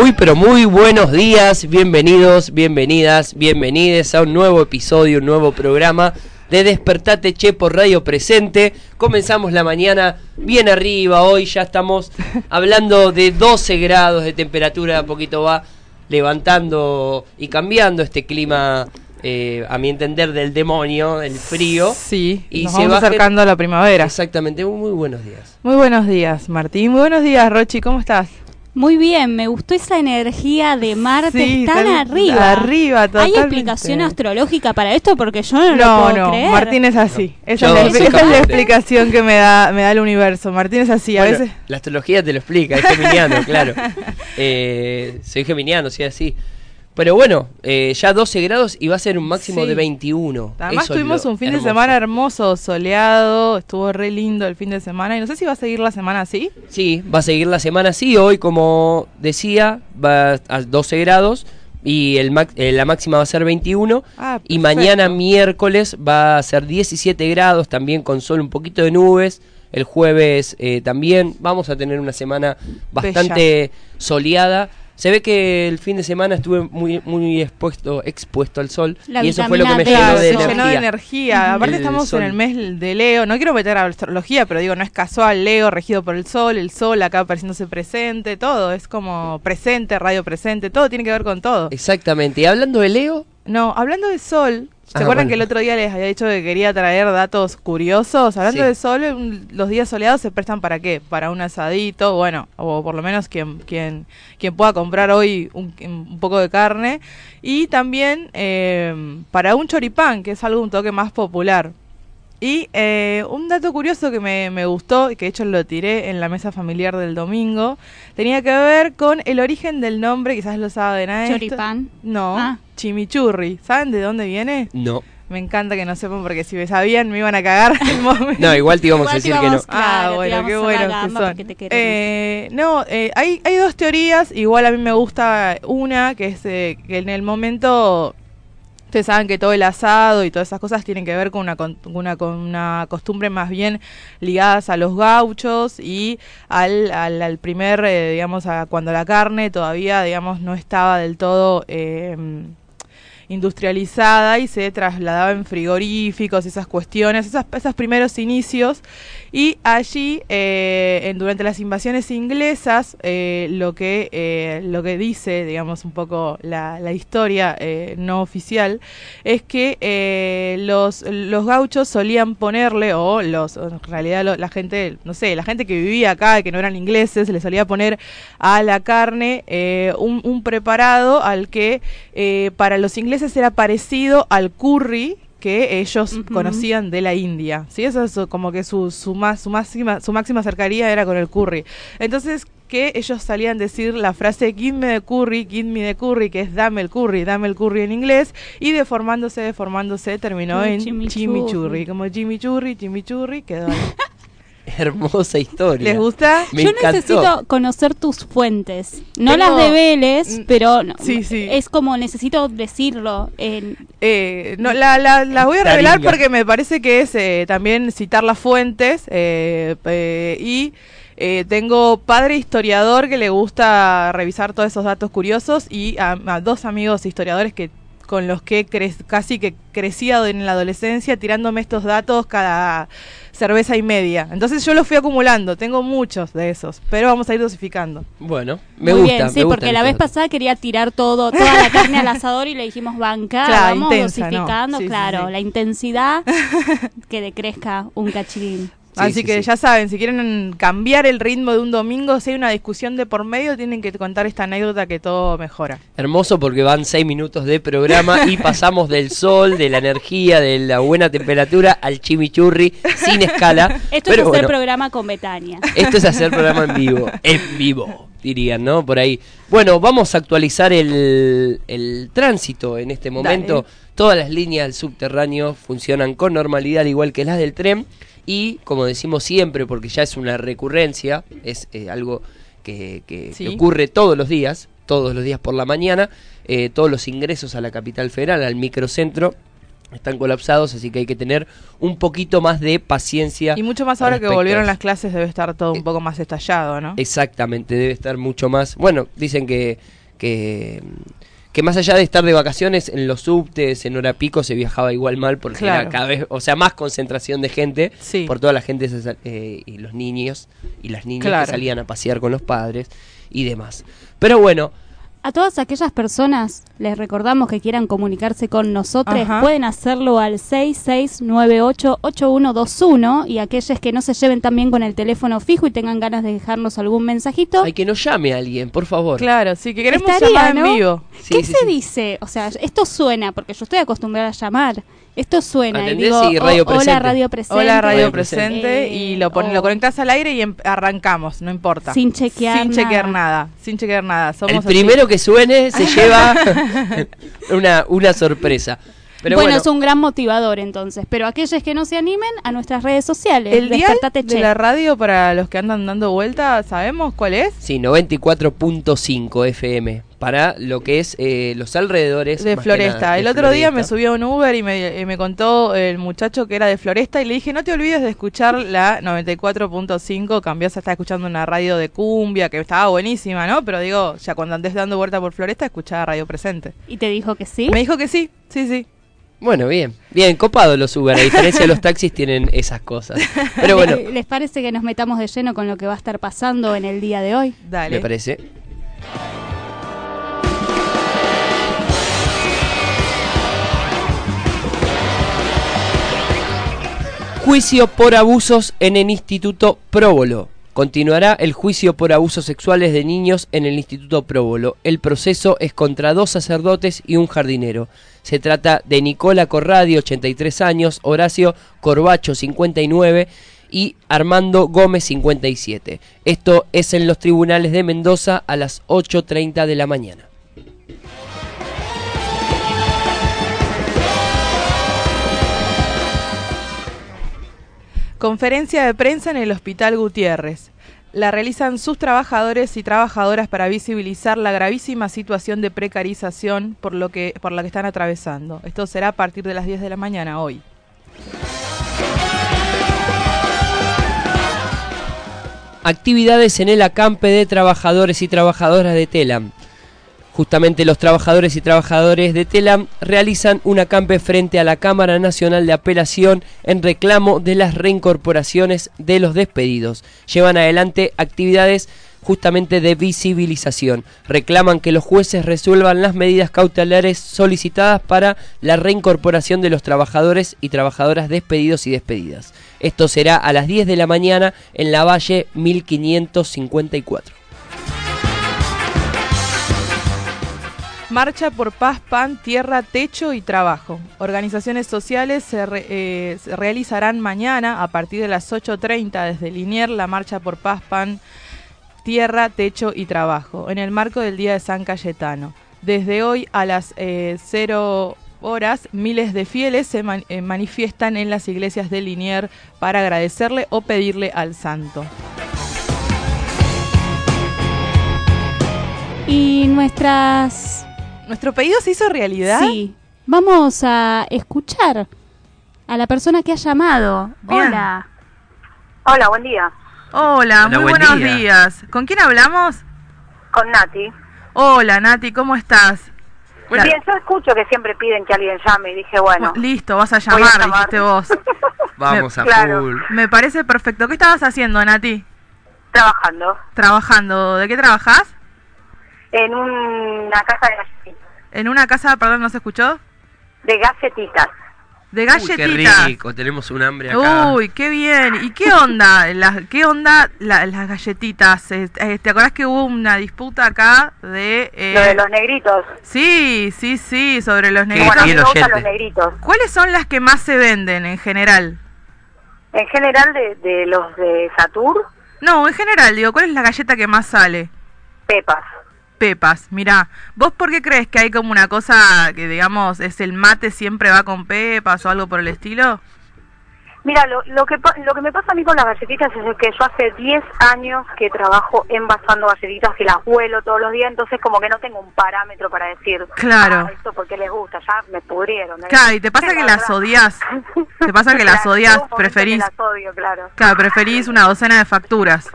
Muy pero muy buenos días, bienvenidos, bienvenidas, bienvenides a un nuevo episodio, un nuevo programa de Despertate Che por Radio Presente. Comenzamos la mañana bien arriba, hoy ya estamos hablando de 12 grados de temperatura, a poquito va levantando y cambiando este clima, eh, a mi entender, del demonio, del frío. Sí, Y nos se vamos baje- acercando a la primavera. Exactamente, muy buenos días. Muy buenos días, Martín. Muy buenos días, Rochi. ¿Cómo estás? Muy bien, me gustó esa energía de Marte Sí, tan arriba. arriba, ¿Hay explicación astrológica para esto? Porque yo no, lo No, puedo no, creer. Martín es así. Esa, es, la, soy esa es capaz la de- explicación que me da, me da el universo. Martín es así. A veces. La astrología te lo explica, es geminiano, claro. Eh, soy geminiano, sí, así. Pero bueno, eh, ya 12 grados y va a ser un máximo Sí. de 21. Además Eso tuvimos un fin de semana hermoso, soleado, estuvo re lindo el fin de semana y no sé si va a seguir la semana así. Sí, va a seguir la semana así. Hoy, como decía, va a 12 grados y el eh, la máxima va a ser 21. Ah, y mañana miércoles va a ser 17 grados, también con sol, un poquito de nubes. El jueves eh, también vamos a tener una semana bastante soleada. Se ve que el fin de semana estuve muy muy expuesto expuesto al sol La y eso fue lo que me llenó de energía. llenó de energía. Aparte El estamos sol. en el mes de Leo. No quiero meter a la astrología, pero digo, no es casual. Leo regido por el sol, el sol acá apareciéndose presente, todo. Es como presente, radio presente, todo tiene que ver con todo. Exactamente. Y hablando de Leo, No, hablando de sol, ¿se Ah, acuerdan bueno. que el otro día les había dicho que quería traer datos curiosos? Hablando Sí. de sol, los días soleados se prestan para qué? Para un asadito, bueno, o por lo menos quien, quien, quien pueda comprar hoy un, un poco de carne. Y también eh, para un choripán, que es algo un toque más popular. Y eh, un dato curioso que me, me gustó, y que de hecho lo tiré en la mesa familiar del domingo, tenía que ver con el origen del nombre, quizás lo saben a esto. Choripán. No, Ah. chimichurri. ¿Saben de dónde viene? no. Me encanta que no sepan porque si me sabían me iban a cagar el momento. No, igual te íbamos a Igual te decir que no. íbamos- Claro, ah, te bueno, qué a la buenos que gamba son. porque te queremos. Eh, no, eh, hay, hay dos teorías. Igual a mí me gusta una, que es eh, que en el momento... Ustedes saben que todo el asado y todas esas cosas tienen que ver con una, con una, con una costumbre más bien ligadas a los gauchos y al, al, primer, eh, digamos, a cuando la carne todavía, digamos, no estaba del todo eh, industrializada y se trasladaba en frigoríficos, esas cuestiones, esas, esos primeros inicios. Y allí, eh, en- durante las invasiones inglesas, eh, lo, que, eh, lo que dice, digamos, un poco la, la historia no oficial, es que los, los gauchos solían ponerle, o los, en realidad la gente, no sé, la gente que vivía acá, que no eran ingleses, le solía poner a la carne un, un preparado al que para los ingleses era parecido al curry que ellos conocían de la India. ¿sí? Eso es como que su, su, más, su, máxima, su máxima cercanía era con el curry. Entonces, que ellos salían a decir la frase give me the curry, give me the curry, que es dame el curry, dame el curry en inglés, y deformándose, deformándose, terminó en chimichurri. chimichurri. Como chimichurri, chimichurri, quedó ahí. Hermosa historia. ¿Les gusta? Me Yo encantó. necesito conocer tus fuentes. No Tengo- las de Vélez, pero no, sí, sí. es como necesito decirlo. En, Eh, no, la, la, las voy a revelar Taringa. porque me parece que es eh, también citar las fuentes eh, eh, y eh, tengo padre historiador que le gusta revisar todos esos datos curiosos y a, a dos amigos historiadores que con los que cre- casi que crecía en la adolescencia tirándome estos datos cada cerveza y media. Entonces yo los fui acumulando, tengo muchos de esos, pero vamos a ir dosificando. Bueno, me Muy gusta. bien, sí, me porque la vez pasada quería tirar todo, toda la carne al asador y le dijimos banca, Claro, vamos dosificando, sí, claro, sí. la intensidad que decrezca un cachín. Así sí, que sí. ya saben, si quieren cambiar el ritmo de un domingo, si hay una discusión de por medio, tienen que contar esta anécdota que todo mejora. Hermoso porque van seis minutos de programa y pasamos del sol, de la energía, de la buena temperatura al chimichurri sin escala. Esto Pero es hacer bueno, programa con Betania. Esto es hacer programa en vivo. En vivo, dirían, ¿no? Por ahí. Bueno, vamos a actualizar el, el tránsito en este momento. Dale. Todas las líneas del subterráneo funcionan con normalidad, al igual que las del tren. Y, como decimos siempre, porque ya es una recurrencia, es eh, algo que, que- Sí. que ocurre todos los días, todos los días por la mañana, eh, todos los ingresos a la capital federal, al microcentro, están colapsados, así que hay que tener un poquito más de paciencia. Y mucho más ahora que volvieron las clases, debe estar todo Eh, un poco más estallado, ¿no? Exactamente, debe estar mucho más. Bueno, dicen que, que, que más allá de estar de vacaciones, en los subtes, en hora pico, se viajaba igual mal porque Claro. era cada vez, o sea, más concentración de gente Sí. por toda la gente eh, y los niños y las niñas Claro. que salían a pasear con los padres y demás. Pero bueno, A todas aquellas personas les recordamos que quieran comunicarse con nosotros, Ajá. pueden hacerlo al 66988121 y aquellos que no se lleven también con el teléfono fijo y tengan ganas de dejarnos algún mensajito. hay que nos llame a alguien, por favor. Claro, sí, que queremos Estaría, llamar ¿no? en vivo. Sí, ¿Qué sí, se sí. dice? O sea, esto suena, porque yo estoy acostumbrada a llamar. Esto suena y Sí, radio "Oh, hola presente". radio presente. Hola, Radio Presente. Eh, y lo, pon- o- lo conectás al aire y em- arrancamos, no importa. Sin chequear Sin chequear nada. nada. Sin chequear nada. Somos El así. primero que suene se lleva una, una sorpresa. Pero bueno, bueno, es un gran motivador entonces, pero aquellos que no se animen a nuestras redes sociales. El Despertate de la radio para los que andan dando vuelta, ¿sabemos cuál es? Sí, 94.5 FM para lo que es eh, los alrededores De Floresta. nada, de el otro día me subí a un Uber y me, y me contó el muchacho que era de Floresta y le dije, no te olvides de escuchar la 94.5, cambiás a estar escuchando una radio de cumbia que estaba buenísima, ¿no? Pero digo, ya cuando andes dando vuelta por Floresta, escuchaba Radio Presente. Y te dijo que sí. Me dijo que sí, sí, sí. Bueno, bien, bien, copado los Uber, a diferencia de los taxis tienen esas cosas. Pero bueno, ¿Les- ¿Les parece que nos metamos de lleno con lo que va a estar pasando en el día de hoy? Dale. me parece. Juicio por abusos en el Instituto Próbolo. Continuará el juicio por abusos sexuales de niños en el Instituto Próbolo. El proceso es contra dos sacerdotes y un jardinero. Se trata de Nicola Corradi, 83 años, Horacio Corbacho, 59 y Armando Gómez, 57. Esto es en los tribunales de Mendoza a las 8.30 de la mañana. Conferencia de prensa en el Hospital Gutiérrez. La realizan sus trabajadores y trabajadoras para visibilizar la gravísima situación de precarización por, lo que, por la que están atravesando. Esto será a partir de las 10 de la mañana hoy. Actividades en el acampe de trabajadores y trabajadoras de Telam. Justamente los trabajadores y trabajadores de Telam realizan un acampe frente a la Cámara Nacional de Apelación en reclamo de las reincorporaciones de los despedidos. Llevan adelante actividades justamente de visibilización. Reclaman que los jueces resuelvan las medidas cautelares solicitadas para la reincorporación de los trabajadores y trabajadoras despedidos y despedidas. Esto será a las 10 de la mañana en la Valle 1554. Marcha por paz, pan, tierra, techo y trabajo. Organizaciones sociales se, eh, realizarán mañana a partir de las 8.30 desde Linier la marcha por paz, pan, tierra, techo y trabajo, en el marco del Día de San Cayetano. Desde hoy a las eh, 0 horas, miles de fieles se eh, manifiestan en las iglesias de Linier para agradecerle o pedirle al santo. Y nuestras... ¿Nuestro pedido se hizo realidad? Sí. Vamos a escuchar a la persona que ha llamado. Bien. Hola. Hola, buen día. Hola, Hola, muy buen buenos día. días. ¿Con quién hablamos? Con Nati. Hola, Nati, ¿cómo estás? Bien, yo escucho que siempre piden que alguien llame y dije, bueno, Listo, vas a voy a llamar, llamar. dijiste vos. Vamos a Claro. full. Me parece perfecto. ¿Qué estabas haciendo, Nati? trabajando Trabajando. ¿De qué trabajás? en una casa de galletitas. En una casa, perdón, ¿no se escuchó? De galletitas. De Uy, galletitas. qué rico, tenemos un hambre acá. Uy, qué bien. ¿Y qué onda? Las, ¿Qué onda la- las galletitas? Eh, eh, ¿Te acordás que hubo una disputa acá de... eh, Lo de los negritos. Sí, sí, sí, sobre los ¿Qué Bueno, negritos. a mí tiene me gustan oyente? los negritos. ¿Cuáles son las que más se venden en general? En general de, de los de Satur, No, en general, digo, ¿cuál es la galleta que más sale? pepas. Pepas, mirá, ¿vos por qué crees que hay como una cosa que, digamos, es el mate siempre va con pepas o algo por el estilo? Mira, lo, lo, que, lo que me pasa a mí con las galletitas es que yo hace 10 años que trabajo envasando galletitas y las vuelo todos los días, entonces como que no tengo un parámetro para decir, Claro. "Ah, esto porque les gusta, ya me pudrieron. ¿eh?". Claro, y te pasa que la las odias. Te pasa que las odias, que preferís- las odio, claro. Claro, preferís una docena de facturas.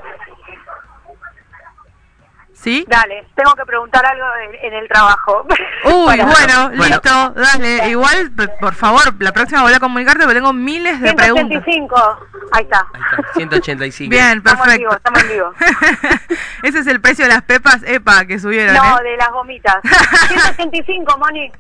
¿Sí? Dale, tengo que preguntar algo en, en el trabajo. Uy, bueno, Bueno. listo, dale. Igual, por favor, la próxima voy a comunicarte porque tengo miles de preguntas. 185, ahí está. Ahí está, 185. Bien, Estamos en vivo, perfecto. estamos en vivo. Ese es el precio de las pepas EPA que subieron, No, ¿eh? de las gomitas. 185, Moni.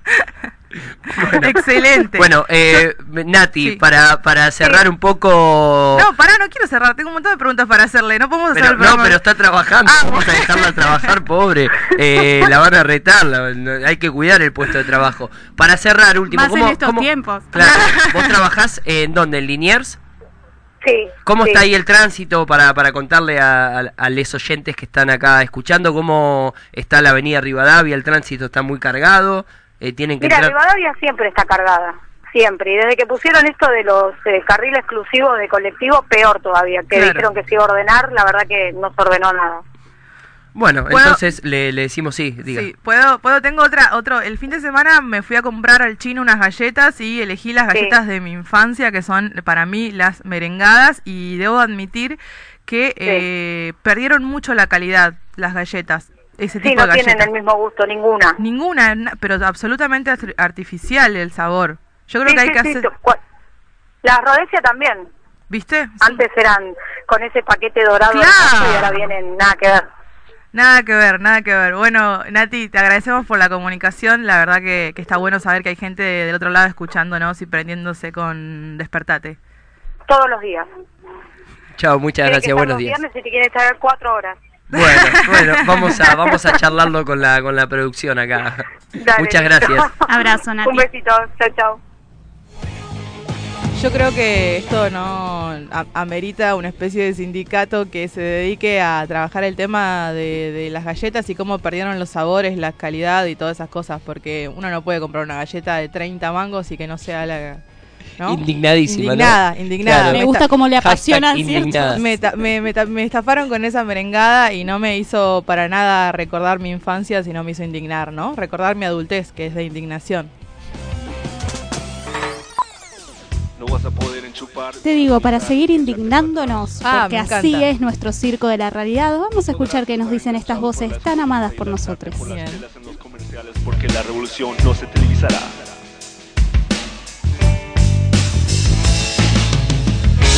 Excelente. Bueno, eh, Nati, Sí. para, para cerrar un poco... No, pará, no quiero cerrar. Tengo un montón de preguntas para hacerle. No podemos hacer Pero, no, pero está trabajando, Ah, vamos a dejarla trabajar, pobre. Eh, la van a retar, la- hay que cuidar el puesto de trabajo. Para cerrar, último, Más en ¿cómo, estos cómo- tiempos. Claro, ¿vos trabajás en dónde? ¿En Liniers? Sí. ¿Cómo sí. está ahí el tránsito para, para contarle a, a, a los oyentes que están acá escuchando cómo está la avenida Rivadavia? ¿El tránsito está muy cargado? Eh, ¿Tienen que Mira, entrar? Rivadavia siempre está cargada. Siempre. Y desde que pusieron esto de los eh, carriles exclusivos de colectivo, peor todavía. Que Claro. dijeron que se iba a ordenar, la verdad que no se ordenó nada. Bueno, ¿Puedo- entonces le, le decimos sí, diga. Sí, puedo, puedo, tengo otra, otro, el fin de semana me fui a comprar al chino unas galletas y elegí las Sí. galletas de mi infancia, que son para mí las merengadas, y debo admitir que eh, perdieron mucho la calidad las galletas, ese Sí, no de tienen el mismo gusto, ninguna. Ninguna, na- pero absolutamente art- artificial el sabor. Yo creo Sí, que hay sí, que hacer, Las Rodesia también. ¿viste? Sí. Antes eran con ese paquete dorado Claro. y ahora vienen nada que ver. Nada que ver, nada que ver. Bueno, Nati, te agradecemos por la comunicación. La verdad que, que está bueno saber que hay gente del otro lado escuchándonos y prendiéndose con Despertate. Todos los días. Chao, muchas gracias, buenos días. viernes y te quiere estar cuatro horas. Bueno, bueno, vamos a, vamos a charlarlo con la, con la producción acá. Dale, Muchas gracias. Abrazo, Nati. Un besito. Chao, chao. Yo creo que esto no amerita una especie de sindicato que se dedique a trabajar el tema de, de las galletas y cómo perdieron los sabores, la calidad y todas esas cosas, porque uno no puede comprar una galleta de 30 mangos y que no sea la... ¿no? Indignadísima, ¿no? Indignada, indignada. Claro. Me gusta cómo le apasionan, indignada. ¿cierto? me, ta- me, me ta- me estafaron con esa merengada y no me hizo para nada recordar mi infancia, sino me hizo indignar, ¿no? Recordar mi adultez, que es de indignación. No vas a poder enchupar. Te digo, para seguir indignándonos, Ah, porque así es nuestro circo de la realidad, vamos a escuchar qué nos dicen estas voces tan amadas por nosotros. Por las Bien. chelas en los comerciales porque la revolución no se televisará.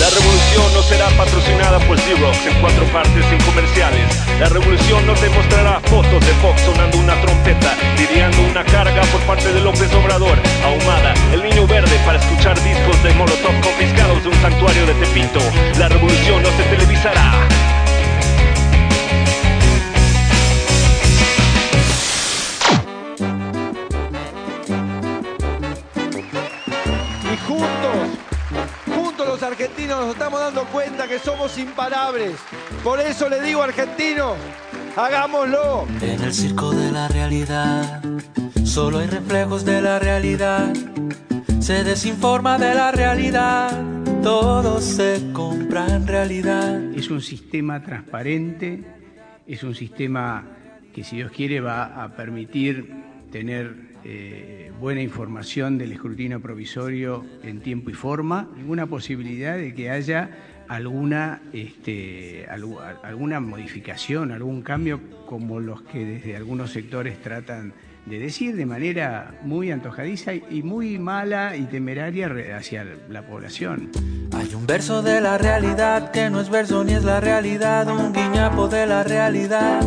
La revolución no será patrocinada por Xerox en cuatro partes sin comerciales. La revolución no te mostrará fotos de Fox sonando una trompeta, lidiando una carga por parte de López Obrador, ahumada, el niño verde para escuchar discos de Molotov confiscados de un santuario de Tepito. Por eso le digo argentinos, hagámoslo. En el circo de la realidad, solo hay reflejos de la realidad. Se desinforma de la realidad, todo se compra en realidad. Es un sistema transparente, es un sistema que si Dios quiere va a permitir tener eh, buena información del escrutinio provisorio en tiempo y forma, ninguna posibilidad de que haya alguna, este, algu- alguna modificación, algún cambio como los que desde algunos sectores tratan de decir de manera muy antojadiza y muy mala y temeraria hacia la población. Hay un verso de la realidad que no es verso ni es la realidad, un guiñapo de la realidad.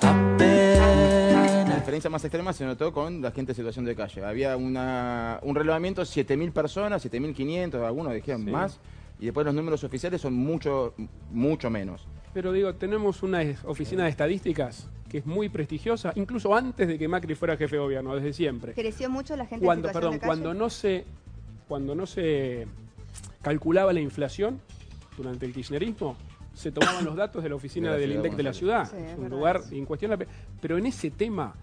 Apenas experiencia más extrema se notó con la gente en situación de calle. Había una, un relevamiento, 7.000 personas, 7.500, algunos dijeron Sí. más, y después los números oficiales son mucho, mucho menos. Pero digo, tenemos una oficina de estadísticas que es muy prestigiosa, incluso antes de que Macri fuera jefe de gobierno, desde siempre. Creció mucho la gente Cuando, en perdón, de calle. cuando no se cuando no se calculaba la inflación durante el kirchnerismo, se tomaban los datos de la oficina De la del INDEC de la ciudad. Sí, es un verdad lugar incuestionable. Pero en ese tema,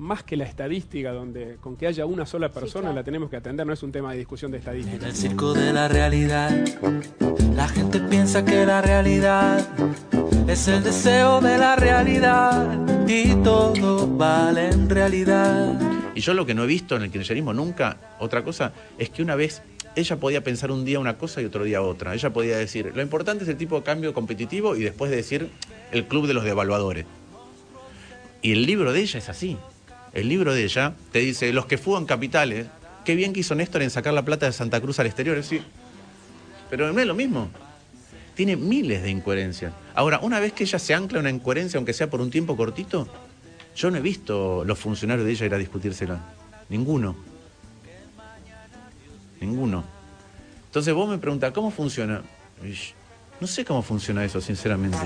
más que la estadística, donde con que haya una sola persona claro. la tenemos que atender, no es un tema de discusión de En estadística. el circo de la realidad, la gente piensa que la realidad es el deseo de la realidad y todo vale en realidad. Y yo lo que no he visto en el kirchnerismo nunca, otra cosa, es que una vez ella podía pensar un día una cosa y otro día otra. Ella podía decir, lo importante es el tipo de cambio competitivo y después decir el club de los devaluadores. Y el libro de ella es así. El libro de ella te dice, los que fugan capitales, qué bien que hizo Néstor en sacar la plata de Santa Cruz al exterior. Sí. Pero no es lo mismo. Tiene miles de incoherencias. Ahora, una vez que ella se ancla una incoherencia, aunque sea por un tiempo cortito, yo no he visto los funcionarios de ella ir a discutírsela. Ninguno. Ninguno. Entonces vos me preguntás, ¿cómo funciona? No sé cómo funciona eso, sinceramente.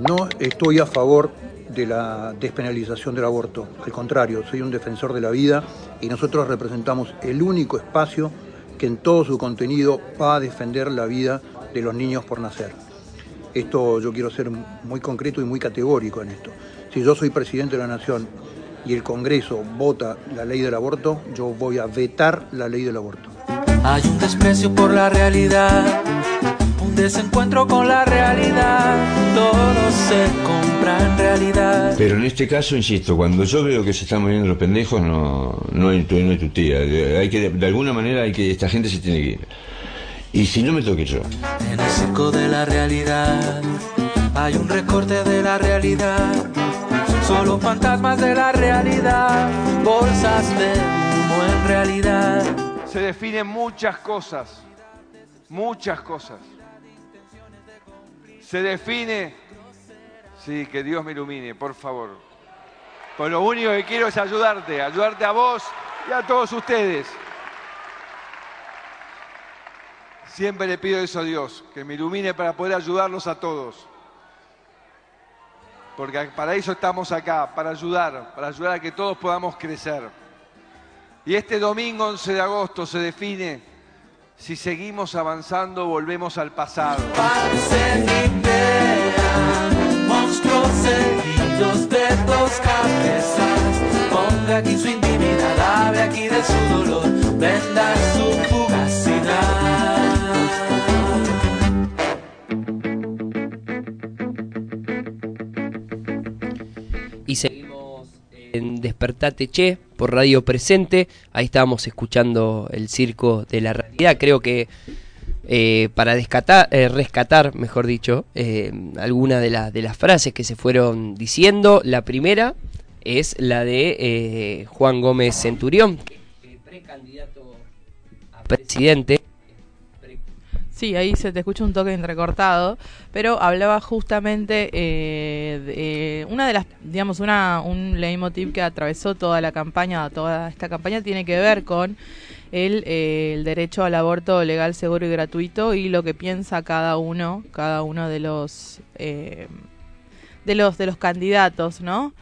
No estoy a favor de la despenalización del aborto. Al contrario, soy un defensor de la vida y nosotros representamos el único espacio que en todo su contenido va a defender la vida de los niños por nacer. Esto yo quiero ser muy concreto y muy categórico en esto. Si yo soy presidente de la Nación y el Congreso vota la ley del aborto, yo voy a vetar la ley del aborto. Hay un desprecio por la realidad, desencuentro con la realidad, todo se compra en realidad. Pero en este caso, insisto, cuando yo veo que se están muriendo los pendejos, no, no, hay, tu- no hay tu tía. Hay que, de alguna manera, hay que esta gente se tiene que ir. Y si no me toque yo. En el circo de la realidad hay un recorte de la realidad, solo fantasmas de la realidad, bolsas de humo en realidad. Se definen muchas cosas, muchas cosas. Se define, sí, que Dios me ilumine, por favor. Pues lo único que quiero es ayudarte, ayudarte a vos y a todos ustedes. Siempre le pido eso a Dios, que me ilumine para poder ayudarlos a todos. Porque para eso estamos acá, para ayudar, para ayudar a que todos podamos crecer. Y este domingo 11 de agosto se define si seguimos avanzando volvemos al pasado. Monstruos de dos cabezas. Ponga aquí su intimidad, hable aquí de su dolor, venda su fugacidad. Y seguimos en Despertate Che por Radio Presente. Ahí estábamos escuchando el circo de la realidad. Creo que eh, para eh, rescatar, mejor dicho, eh, algunas de, la- de las frases que se fueron diciendo. La primera es la de eh, Juan Gómez Centurión, precandidato a presidente. Sí, ahí se te escucha un toque entrecortado, pero hablaba justamente eh, de una de las, digamos, una, un leitmotiv que atravesó toda la campaña, toda esta campaña tiene que ver con el, eh, el derecho al aborto legal, seguro y gratuito y lo que piensa cada uno, cada uno de los eh, de los de los candidatos, ¿no?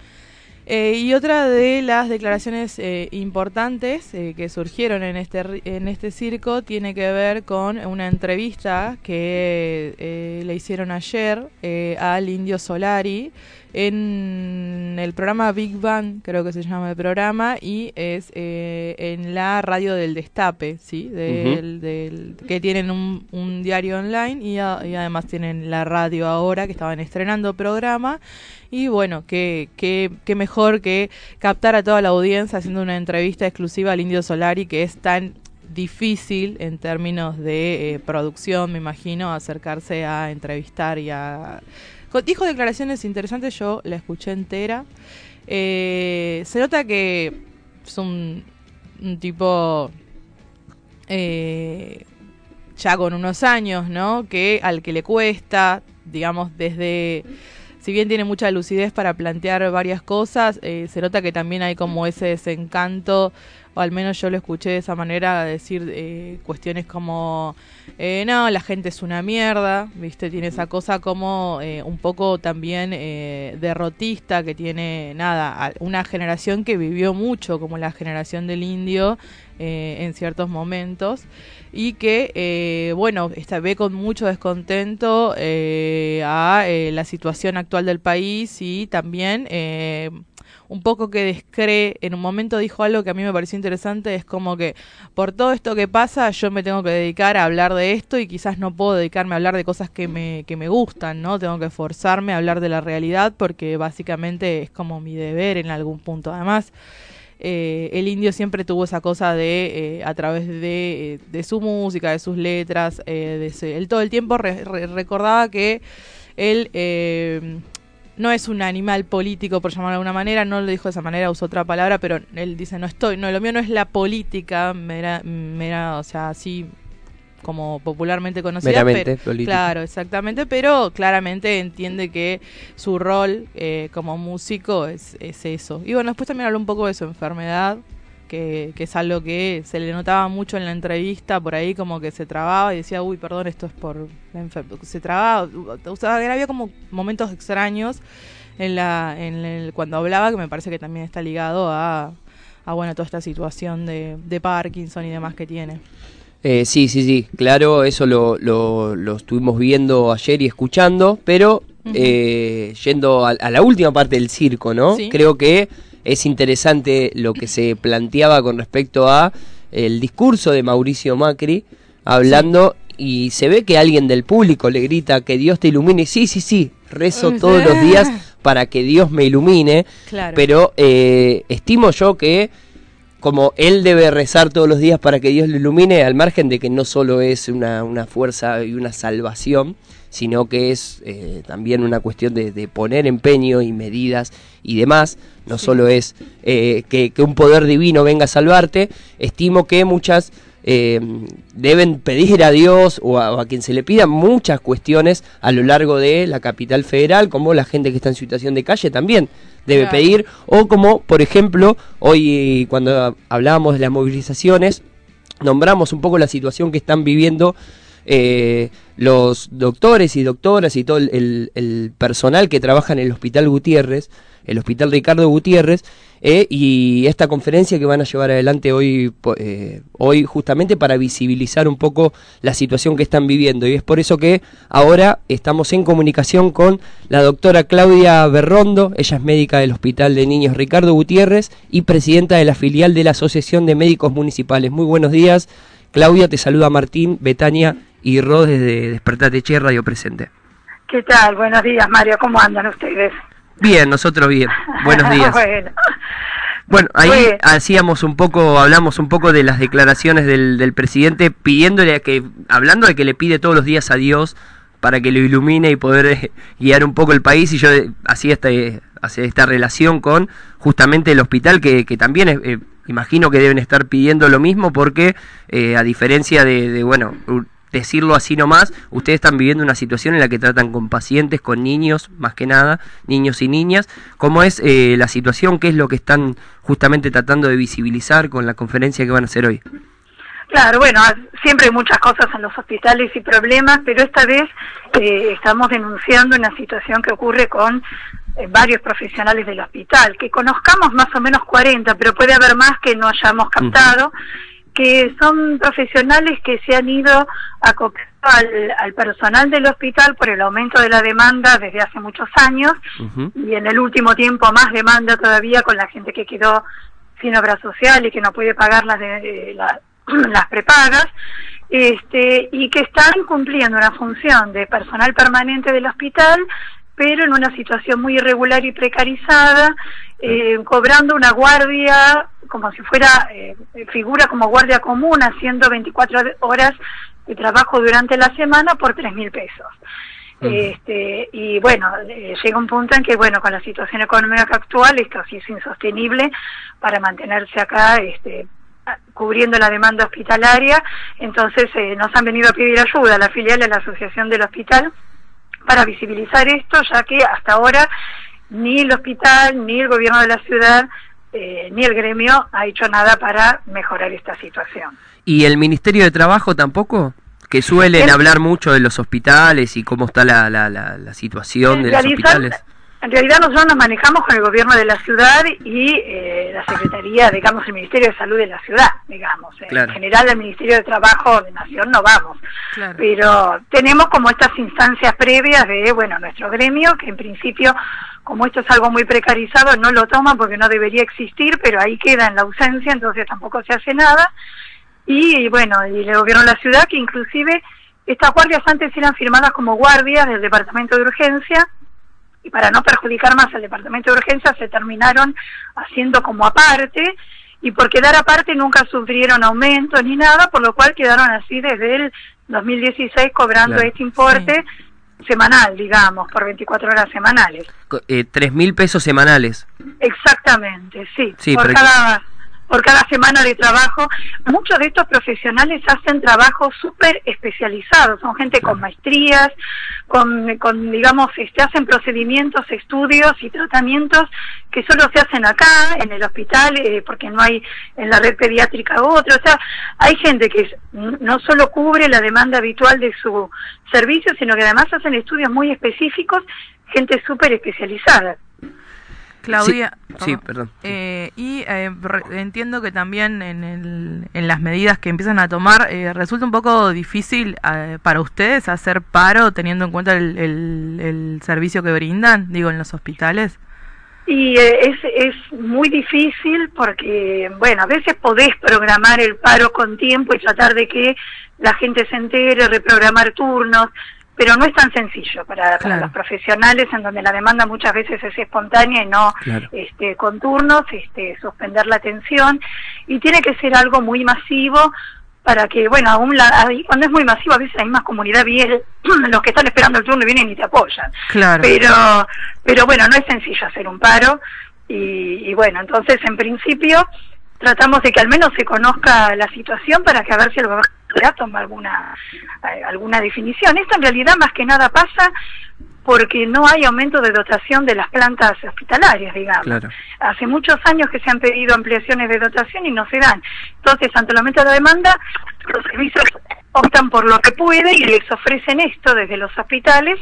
Eh, y otra de las declaraciones eh, importantes eh, que surgieron en este, en este circo tiene que ver con una entrevista que eh, le hicieron ayer eh, al Indio Solari en el programa Big Bang, creo que se llama el programa, y es eh, en la radio del Destape, ¿sí? Del, del- que tienen un, un diario online y, a- y además tienen la radio ahora, que estaban estrenando programa. Y bueno, qué, qué, qué mejor que captar a toda la audiencia haciendo una entrevista exclusiva al Indio Solari, que es tan difícil en términos de eh, producción, me imagino, acercarse a entrevistar y a... Dijo declaraciones interesantes, yo la escuché entera. Eh, se nota que es un, un tipo eh, ya con unos años, ¿no? Que al que le cuesta, digamos, desde si bien tiene mucha lucidez para plantear varias cosas, eh, se nota que también hay como ese desencanto o al menos yo lo escuché de esa manera, decir eh, cuestiones como, eh, no, la gente es una mierda, ¿viste? Tiene esa cosa como eh, un poco también eh, derrotista, que tiene, nada, una generación que vivió mucho, como la generación del indio, eh, en ciertos momentos y que, eh, bueno, está, ve con mucho descontento eh, a la situación actual del país y también un poco que descree, en un momento dijo algo que a mí me pareció interesante, es como que por todo esto que pasa yo me tengo que dedicar a hablar de esto y quizás no puedo dedicarme a hablar de cosas que me, que me gustan, ¿no? Tengo que forzarme a hablar de la realidad porque básicamente es como mi deber en algún punto. Además, eh, el indio siempre tuvo esa cosa de, eh, a través de, eh, de, su música, de sus letras, eh, de él todo el tiempo re, re, recordaba que él no es un animal político, por llamarlo de alguna manera, no lo dijo de esa manera, usó otra palabra, pero él dice, no estoy, no, lo mío no es la política, mera, mera o sea, así como popularmente conocida. Meramente pero, claro, exactamente, pero claramente entiende que su rol eh, como músico es, es, eso. Y bueno, después también habló un poco de su enfermedad, que, que, es algo que se le notaba mucho en la entrevista, por ahí como que se trababa y decía, uy, perdón, esto es por la. Se trababa, o sea, había como momentos extraños en la en el, cuando hablaba, que me parece que también está ligado a, a bueno, toda esta situación de, de Parkinson y demás que tiene. Eh, sí, sí, sí, claro, eso lo, lo, lo, estuvimos viendo ayer y escuchando, pero uh -huh. eh, yendo a, a, la última parte del circo, ¿no? Sí. Creo que es interesante lo que se planteaba con respecto a el discurso de Mauricio Macri, hablando sí. y se ve que alguien del público le grita que Dios te ilumine, sí, sí, sí, rezo todos los días para que Dios me ilumine, claro. pero eh, estimo yo que como él debe rezar todos los días para que Dios lo ilumine, al margen de que no solo es una, una fuerza y una salvación, sino que es eh, también una cuestión de, de, poner empeño y medidas y demás, no sí. solo es eh, que, que, un poder divino venga a salvarte, estimo que muchas eh, deben pedir a Dios o a, o a, quien se le pida muchas cuestiones a lo largo de la capital federal, como la gente que está en situación de calle también debe claro. pedir, o como, por ejemplo, hoy cuando hablábamos de las movilizaciones, nombramos un poco la situación que están viviendo eh, los doctores y doctoras y todo el, personal que trabaja en el Hospital Gutiérrez, el Hospital Ricardo Gutiérrez, eh, y esta conferencia que van a llevar adelante hoy, eh, hoy justamente para visibilizar un poco la situación que están viviendo. Y es por eso que ahora estamos en comunicación con la doctora Claudia Berrondo, ella es médica del Hospital de Niños Ricardo Gutiérrez y presidenta de la filial de la Asociación de Médicos Municipales. Muy buenos días. Claudia, te saluda Martín, Betania y Rod desde Despertate Che Radio Presente. ¿Qué tal? Buenos días, Mario. ¿Cómo andan ustedes? Bien, nosotros bien. Buenos días. bueno. Bueno, ahí bueno. hacíamos un poco, hablamos un poco de las declaraciones del, del presidente pidiéndole a que, hablando de que le pide todos los días a Dios para que lo ilumine y poder eh, guiar un poco el país y yo eh, hacía esta, eh, hacía esta relación con justamente el hospital que, que también eh, imagino que deben estar pidiendo lo mismo porque a diferencia de, de bueno, decirlo así nomás, ustedes están viviendo una situación en la que tratan con pacientes, con niños, más que nada, niños y niñas. ¿Cómo es eh, la situación? ¿Qué es lo que están justamente tratando de visibilizar con la conferencia que van a hacer hoy? Claro, bueno, siempre hay muchas cosas en los hospitales y problemas, pero esta vez eh, estamos denunciando una situación que ocurre con eh, varios profesionales del hospital, que conozcamos más o menos 40, pero puede haber más que no hayamos captado. Uh -huh que son profesionales que se han ido acoplando al, al, personal del hospital por el aumento de la demanda desde hace muchos años uh -huh. y en el último tiempo más demanda todavía con la gente que quedó sin obra social y que no puede pagar las, de, la, las prepagas este y que están cumpliendo una función de personal permanente del hospital pero en una situación muy irregular y precarizada, eh, cobrando una guardia como si fuera, eh, figura como guardia común, haciendo 24 horas de trabajo durante la semana por tres mil pesos. Uh -huh. Este, y bueno, eh, llega un punto en que, bueno, con la situación económica actual, esto sí es insostenible para mantenerse acá, este, cubriendo la demanda hospitalaria, entonces eh, nos han venido a pedir ayuda a la filial de la Asociación del Hospital, para visibilizar esto, ya que hasta ahora ni el hospital, ni el gobierno de la ciudad, eh, ni el gremio ha hecho nada para mejorar esta situación. ¿Y el Ministerio de Trabajo tampoco? Que suelen El- hablar mucho de los hospitales y cómo está la, la, la, la situación de los hospitales. En realidad nosotros nos manejamos con el gobierno de la ciudad y eh, la Secretaría, digamos, el Ministerio de Salud de la ciudad, digamos. En Claro. general al Ministerio de Trabajo de Nación no vamos. Pero tenemos como estas instancias previas de, bueno, nuestro gremio, que en principio, como esto es algo muy precarizado, no lo toma porque no debería existir, pero ahí queda en la ausencia, entonces tampoco se hace nada. Y bueno, y el gobierno de la ciudad, que inclusive estas guardias antes eran firmadas como guardias del Departamento de Urgencia, y para no perjudicar más al Departamento de Urgencia se terminaron haciendo como aparte, y por quedar aparte nunca sufrieron aumento ni nada, por lo cual quedaron así desde el 2016 cobrando Claro. este importe semanal, digamos, por 24 horas semanales. Eh, Tres mil pesos semanales. Exactamente, sí. Sí, por, cada, por cada semana de trabajo. Muchos de estos profesionales hacen trabajos súper especializados, son gente con maestrías, con, con, digamos, este, hacen procedimientos, estudios y tratamientos que solo se hacen acá, en el hospital, eh, porque no hay en la red pediátrica otro. O sea, hay gente que no solo cubre la demanda habitual de su servicio, sino que además hacen estudios muy específicos, gente súper especializada. Claudia, Sí, perdón. Eh, y eh, re- entiendo que también en, el- en las medidas que empiezan a tomar eh, resulta un poco difícil eh, para ustedes hacer paro teniendo en cuenta el, el- el servicio que brindan, digo, en los hospitales. Y eh, es, es muy difícil porque, bueno, a veces podés programar el paro con tiempo y tratar de que la gente se entere, reprogramar turnos, pero no es tan sencillo para, para los profesionales en donde la demanda muchas veces es espontánea y no Claro. este, con turnos, este, suspender la atención y tiene que ser algo muy masivo para que, bueno, aún la, ahí cuando es muy masivo a veces la misma comunidad viene, los que están esperando el turno vienen y te apoyan. Claro. Pero, pero bueno, no es sencillo hacer un paro y, y bueno, entonces en principio tratamos de que al menos se conozca la situación para que a ver si el gobierno toma alguna, eh, alguna definición. Esto en realidad más que nada pasa porque no hay aumento de dotación de las plantas hospitalarias, digamos. Claro. Hace muchos años que se han pedido ampliaciones de dotación y no se dan. Entonces, ante el aumento de la demanda, los servicios optan por lo que pueden y les ofrecen esto desde los hospitales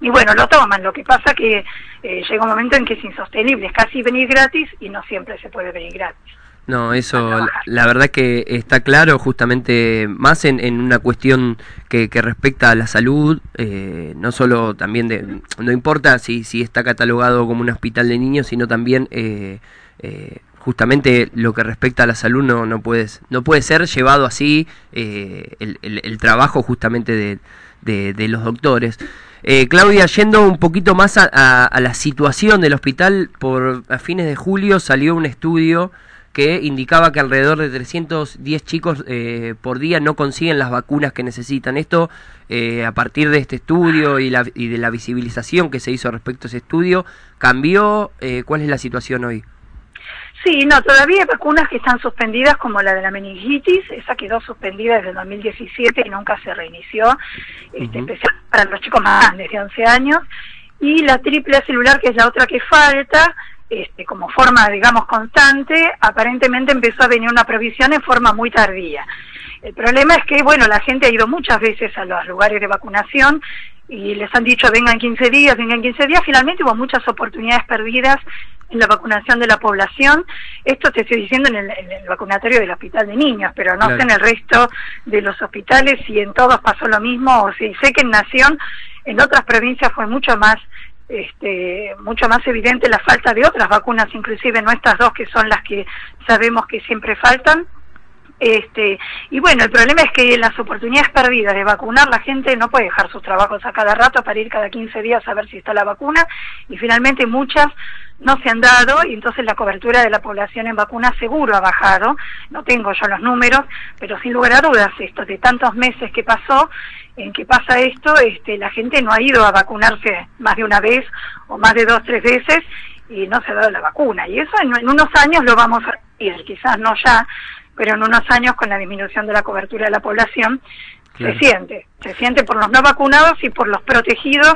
y bueno, lo toman. Lo que pasa que eh, llega un momento en que es insostenible, es casi venir gratis y no siempre se puede venir gratis. No, eso la, verdad que está claro justamente más en, en una cuestión que, que respecta a la salud, eh, no solo también de, no importa si, si está catalogado como un hospital de niños, sino también eh, eh, justamente lo que respecta a la salud no, no, puedes, no puede ser llevado así eh, el, el- el trabajo justamente de, de- de los doctores. Eh, Claudia, yendo un poquito más a, a- a la situación del hospital, por a fines de julio salió un estudio que indicaba que alrededor de 310 chicos eh, por día no consiguen las vacunas que necesitan. Esto, eh, a partir de este estudio y, la- y de la visibilización que se hizo respecto a ese estudio, ¿cambió? Eh, ¿Cuál es la situación hoy? Sí, no, todavía hay vacunas que están suspendidas como la de la meningitis, esa quedó suspendida desde el 2017 y nunca se reinició, este, especial para los chicos más grandes de 11 años, y la triple celular, que es la otra que falta, este, como forma, digamos, constante, aparentemente empezó a venir una provisión en forma muy tardía. El problema es que, bueno, la gente ha ido muchas veces a los lugares de vacunación y les han dicho vengan 15 días, vengan 15 días. Finalmente hubo muchas oportunidades perdidas en la vacunación de la población. Esto te estoy diciendo en el, en el vacunatorio del hospital de niños, pero no Claro. sé en el resto de los hospitales si en todos pasó lo mismo o si sé que en Nación, en otras provincias fue mucho más este, mucho más evidente la falta de otras vacunas, inclusive no estas dos que son las que sabemos que siempre faltan. Este, y bueno, el problema es que las oportunidades perdidas de vacunar, la gente no puede dejar sus trabajos a cada rato para ir cada 15 días a ver si está la vacuna y finalmente muchas no se han dado y entonces la cobertura de la población en vacunas seguro ha bajado. No tengo yo los números, pero sin lugar a dudas, esto de tantos meses que pasó, en que pasa esto, este, la gente no ha ido a vacunarse más de una vez o más de dos, tres veces y no se ha dado la vacuna. Y eso en, en unos años lo vamos a ir, quizás no ya, pero en unos años con la disminución de la cobertura de la población, Se siente, se siente por los no vacunados y por los protegidos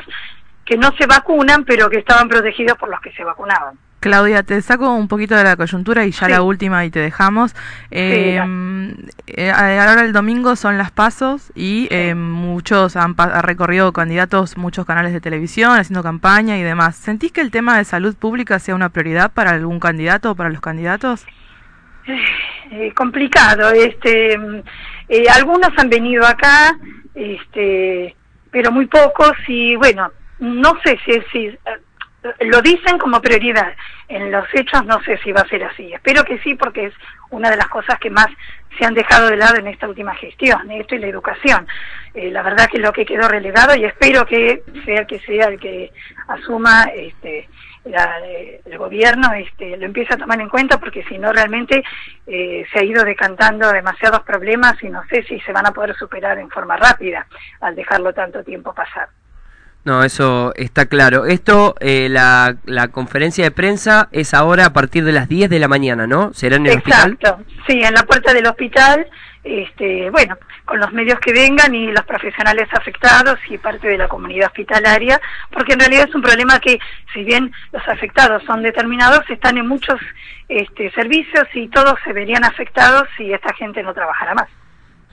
que no se vacunan, pero que estaban protegidos por los que se vacunaban. Claudia, te saco un poquito de la coyuntura y ya la última y te dejamos. Eh, eh, ahora el domingo son las pasos y eh, muchos han, pa- recorrido candidatos, muchos canales de televisión haciendo campaña y demás. ¿Sentís que el tema de salud pública sea una prioridad para algún candidato o para los candidatos? Eh, complicado, este, mm, eh, algunos han venido acá, este, pero muy pocos y bueno, no sé si, si eh, lo dicen como prioridad, en los hechos no sé si va a ser así, espero que sí porque es una de las cosas que más se han dejado de lado en esta última gestión, esto y la educación. Eh, la verdad que es lo que quedó relegado y espero que sea el que sea el que asuma este, la- el gobierno este, lo empiece a tomar en cuenta porque si no realmente eh, se ha ido decantando demasiados problemas y no sé si se van a poder superar en forma rápida al dejarlo tanto tiempo pasar. No, eso está claro. Esto, eh, la, la conferencia de prensa es ahora a partir de las 10 de la mañana, ¿no? ¿Será en el hospital? Exacto, sí, en la puerta del hospital, este, bueno, con los medios que vengan y los profesionales afectados y parte de la comunidad hospitalaria, porque en realidad es un problema que, si bien los afectados son determinados, están en muchos este, servicios y todos se verían afectados si esta gente no trabajara más.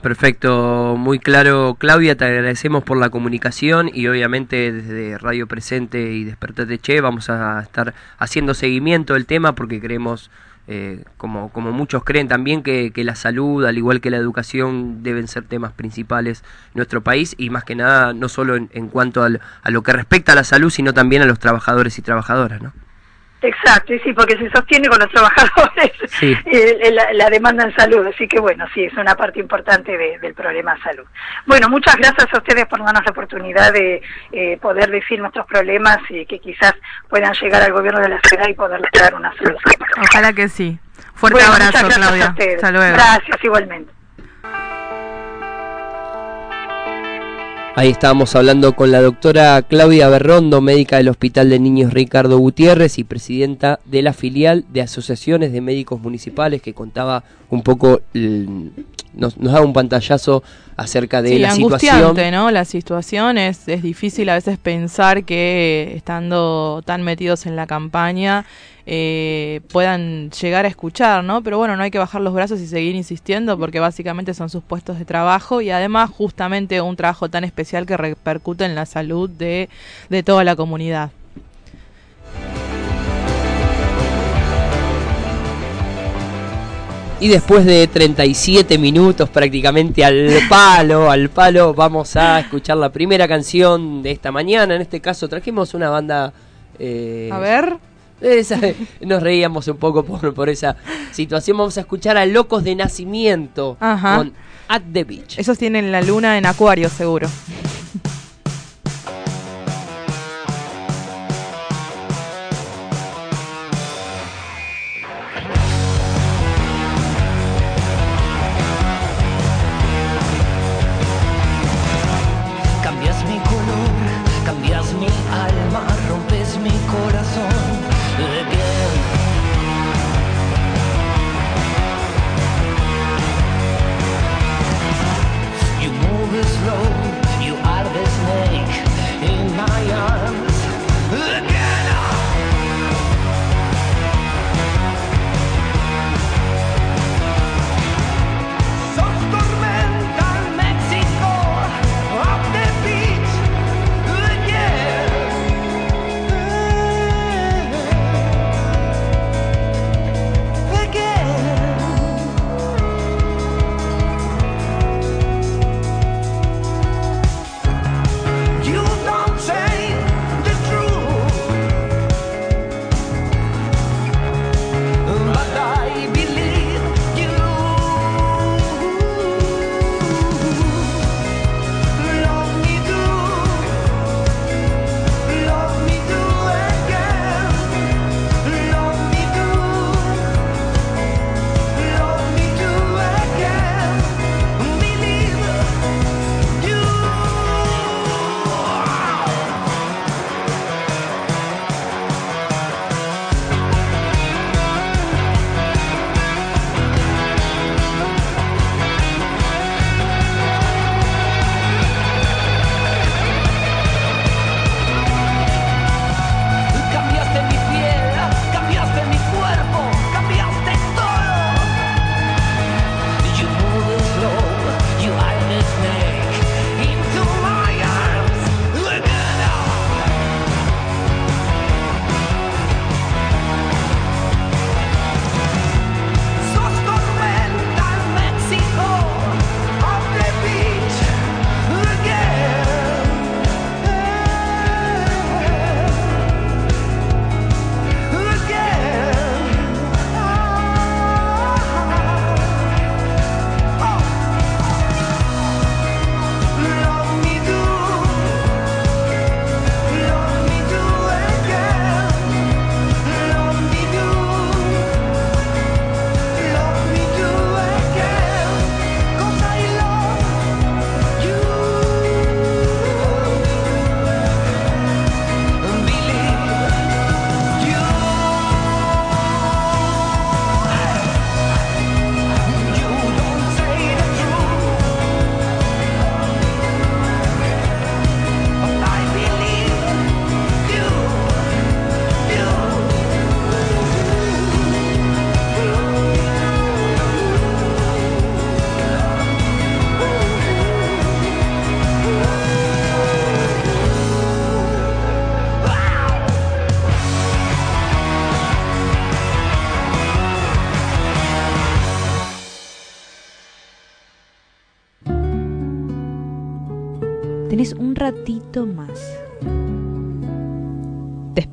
Perfecto, muy claro. Claudia, te agradecemos por la comunicación y obviamente desde Radio Presente y Despertate Che vamos a estar haciendo seguimiento del tema porque creemos, eh, como, como muchos creen también, que, la salud, al igual que la educación, deben ser temas principales en nuestro país y más que nada no solo en, en cuanto al- a lo que respecta a la salud, sino también a los trabajadores y trabajadoras, ¿no? Exacto, y sí, porque se sostiene con los trabajadores Sí. eh, la, la demanda en salud, así que bueno, sí, es una parte importante de- del problema de salud. Bueno, muchas gracias a ustedes por darnos la oportunidad de eh, poder decir nuestros problemas y que quizás puedan llegar al gobierno de la ciudad y poder dar una solución. Ojalá que sí. Fuerte Bueno, muchas abrazo, gracias a Claudia. ustedes. Hasta luego. Gracias, igualmente. Ahí estábamos hablando con la doctora Claudia Berrondo, médica del Hospital de Niños Ricardo Gutiérrez y presidenta de la filial de asociaciones de médicos municipales que contaba un poco, nos, nos daba un pantallazo acerca de Sí, la angustiante, situación. ¿no? La situación es, es difícil a veces pensar que estando tan metidos en la campaña eh, puedan llegar a escuchar, ¿no? Pero bueno, no hay que bajar los brazos y seguir insistiendo porque básicamente son sus puestos de trabajo y además justamente un trabajo tan especial que repercute en la salud de, de toda la comunidad. Y después de 37 minutos prácticamente al palo, al palo, vamos a escuchar la primera canción de esta mañana. En este caso trajimos una banda... eh, A ver. Esa- nos reíamos un poco por, por esa situación. Vamos a escuchar a Locos de Nacimiento Ajá. con At the Beach. Esos tienen la luna en acuario, seguro.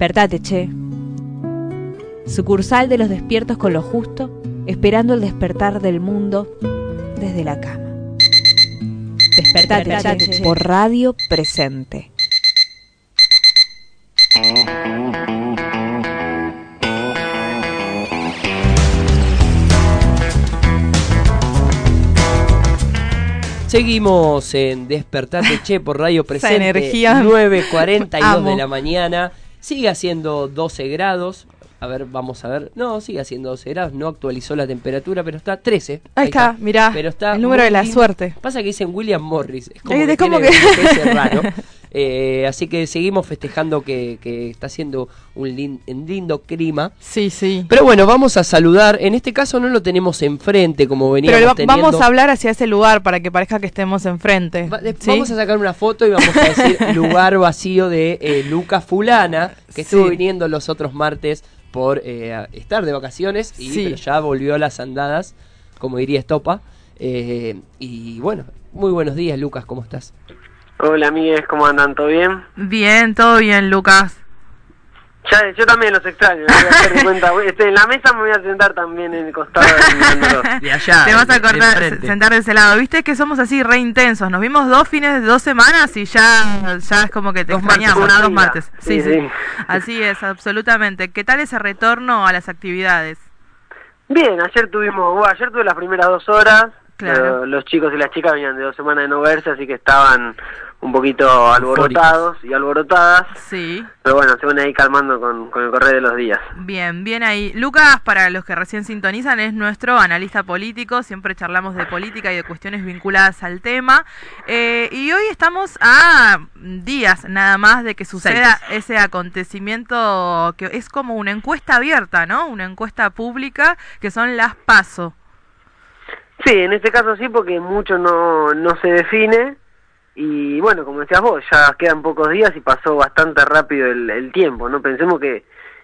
Despertate, che. Sucursal de los despiertos con lo justo, esperando el despertar del mundo desde la cama. Despertate, che, por radio presente. Seguimos en Despertate Che por Radio Presente. energía. 9.42 de la mañana. Sigue haciendo 12 grados. A ver, vamos a ver. No, sigue haciendo 12 grados. No actualizó la temperatura, pero está 13. Ahí está, mirá, Pero está el número de la suerte. Pasa que dicen William Morris. Es como que, es como que- raro. Eh, así que seguimos festejando que, que está haciendo un, lin- un lindo clima. Sí, sí. Pero bueno, vamos a saludar. En este caso no lo tenemos enfrente como veníamos Pero va- teniendo. vamos a hablar hacia ese lugar para que parezca que estemos enfrente. ¿sí? Vamos a sacar una foto y vamos a decir lugar vacío de eh, Lucas Fulana, que estuvo viniendo los otros martes por eh, estar de vacaciones y Sí. pero ya volvió a las andadas, como diría Estopa. Eh, y bueno, muy buenos días Lucas, ¿cómo estás? Hola amigues, ¿cómo andan? ¿Todo bien? Bien, todo bien, Lucas. Ya, yo también los extraño, me voy a hacer de cuenta. Este, en la mesa me voy a sentar también en el costado mirándolos. De allá. Te vas a de- de acordar, enfrente. sentar de ese lado. Viste que somos así re intensos. Nos vimos dos fines de dos semanas y ya, ya es como que te Dos martes, extrañamos. una dos martes. Sí, Sí, sí, sí. Así es, absolutamente. ¿Qué tal ese retorno a las actividades? Bien, ayer tuvimos, bueno, ayer tuve las primeras dos horas. Claro. pero los chicos y las chicas venían de dos semanas de no verse, así que estaban un poquito alborotados y alborotadas. Sí. Pero bueno, se van a ir calmando con, con el correr de los días. Bien, bien ahí. Lucas, para los que recién sintonizan, es nuestro analista político. Siempre charlamos de política y de cuestiones vinculadas al tema. Eh, y hoy estamos a días nada más de que suceda ese acontecimiento que es como una encuesta abierta, ¿no? Una encuesta pública que son las PASO. Sí, en este caso sí, porque mucho no, no se define. Y bueno, como decías vos, ya quedan pocos días y pasó bastante rápido el, el tiempo, ¿no? Pensemos que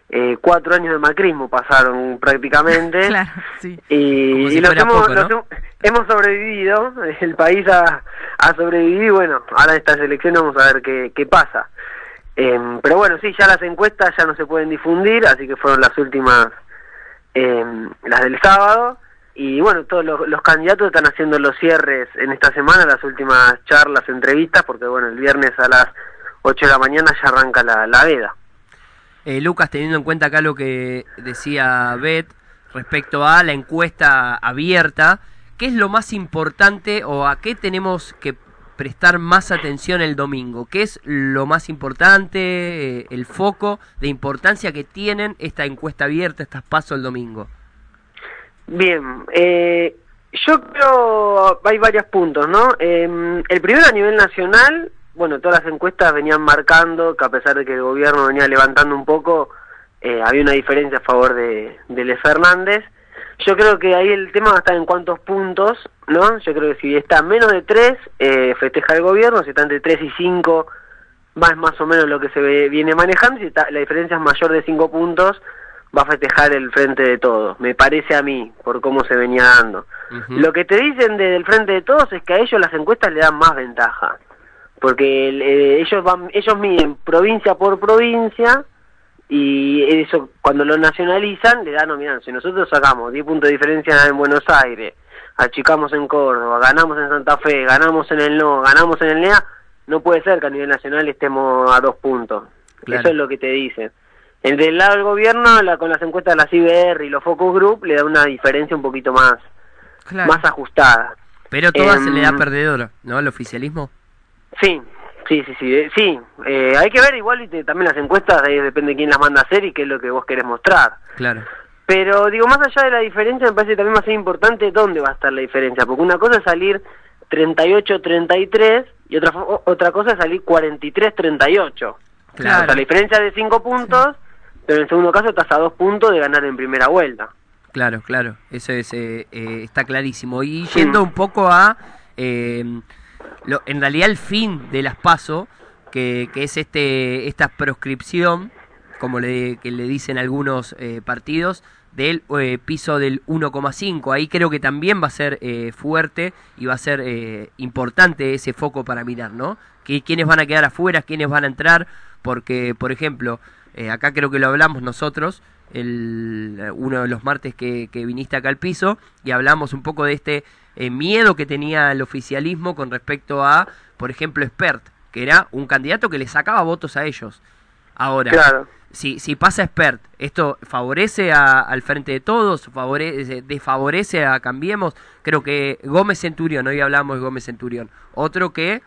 eh, cuatro años de macrismo pasaron prácticamente. Claro, sí. Y, si y los hemos, poco, ¿no? los hemos- hemos sobrevivido, el país ha, ha sobrevivido y bueno, ahora en estas elecciones vamos a ver qué, qué pasa. Em, pero bueno, sí, ya las encuestas ya no se pueden difundir, así que fueron las últimas, em, las del sábado. Y bueno, todos los, candidatos están haciendo los cierres en esta semana, las últimas charlas, entrevistas, porque bueno, el viernes a las 8 de la mañana ya arranca la, la veda. Eh, Lucas, teniendo en cuenta acá lo que decía Beth respecto a la encuesta abierta, ¿qué es lo más importante o a qué tenemos que prestar más atención el domingo? ¿Qué es lo más importante, eh, el foco de importancia que tienen esta encuesta abierta, estas pasos el domingo? Bien, eh, yo creo hay varios puntos, ¿no? Eh, el primero a nivel nacional, bueno, todas las encuestas venían marcando que a pesar de que el gobierno venía levantando un poco, eh, había una diferencia a favor de, de Fernández. Yo creo que ahí el tema va a estar en cuántos puntos, ¿no? Yo creo que si está menos de 3, eh, festeja el gobierno, si está entre 3 y 5, más más o menos lo que se ve- viene manejando, si está- la diferencia es mayor de 5 puntos, va a festejar el frente de todos, me parece a mí, por cómo se venía dando. Lo que te dicen desde el frente de todos es que a ellos las encuestas le dan más ventaja, porque el- eh, ellos van, ellos miden provincia por provincia y eso cuando lo nacionalizan le dan, no, mirá, si nosotros sacamos 10 puntos de diferencia en Buenos Aires, achicamos en Córdoba, ganamos en Santa Fe, ganamos en el No, ganamos en el NEA, no puede ser que a nivel nacional estemos a dos puntos. Claro. Eso es lo que te dicen. El del lado del gobierno, la, con las encuestas de la CIBR y los focus group, le da una diferencia un poquito más, más ajustada. Pero todas se le da Em, perdedora, ¿no? El oficialismo. Sí, sí, sí, sí. eh, sí. Eh, hay que ver igual y te- también las encuestas, ahí depende quién las manda a hacer y qué es lo que vos querés mostrar. Claro. Pero digo, más allá de la diferencia, me parece que también va a ser importante dónde va a estar la diferencia, porque una cosa es salir 38-33 y otra, otra cosa es salir 43-38. Claro. O sea, la diferencia de 5 puntos, pero en el segundo caso estás a 2 puntos de ganar en primera vuelta. Claro, claro, eso es, eh, eh, está clarísimo. Y yendo un poco a, eh, lo, en realidad el fin de las PASO, que, que es este esta proscripción, como le, que le dicen algunos eh, partidos, del eh, piso del 1,5. Ahí creo que también va a ser eh, fuerte y va a ser eh, importante ese foco para mirar, ¿no? Que, quiénes van a quedar afuera, quiénes van a entrar, porque, por ejemplo, eh, acá creo que lo hablamos nosotros, el, uno de los martes que, que viniste acá al piso, y hablamos un poco de este eh, miedo que tenía el oficialismo con respecto a, por ejemplo, Spert, que era un candidato que le sacaba votos a ellos. Ahora, Claro. si, si pasa Spert, ¿esto favorece a- al frente de todos? Favorece, ¿Desfavorece a Cambiemos? Creo que Gómez Centurión, hoy hablamos de Gómez Centurión, otro que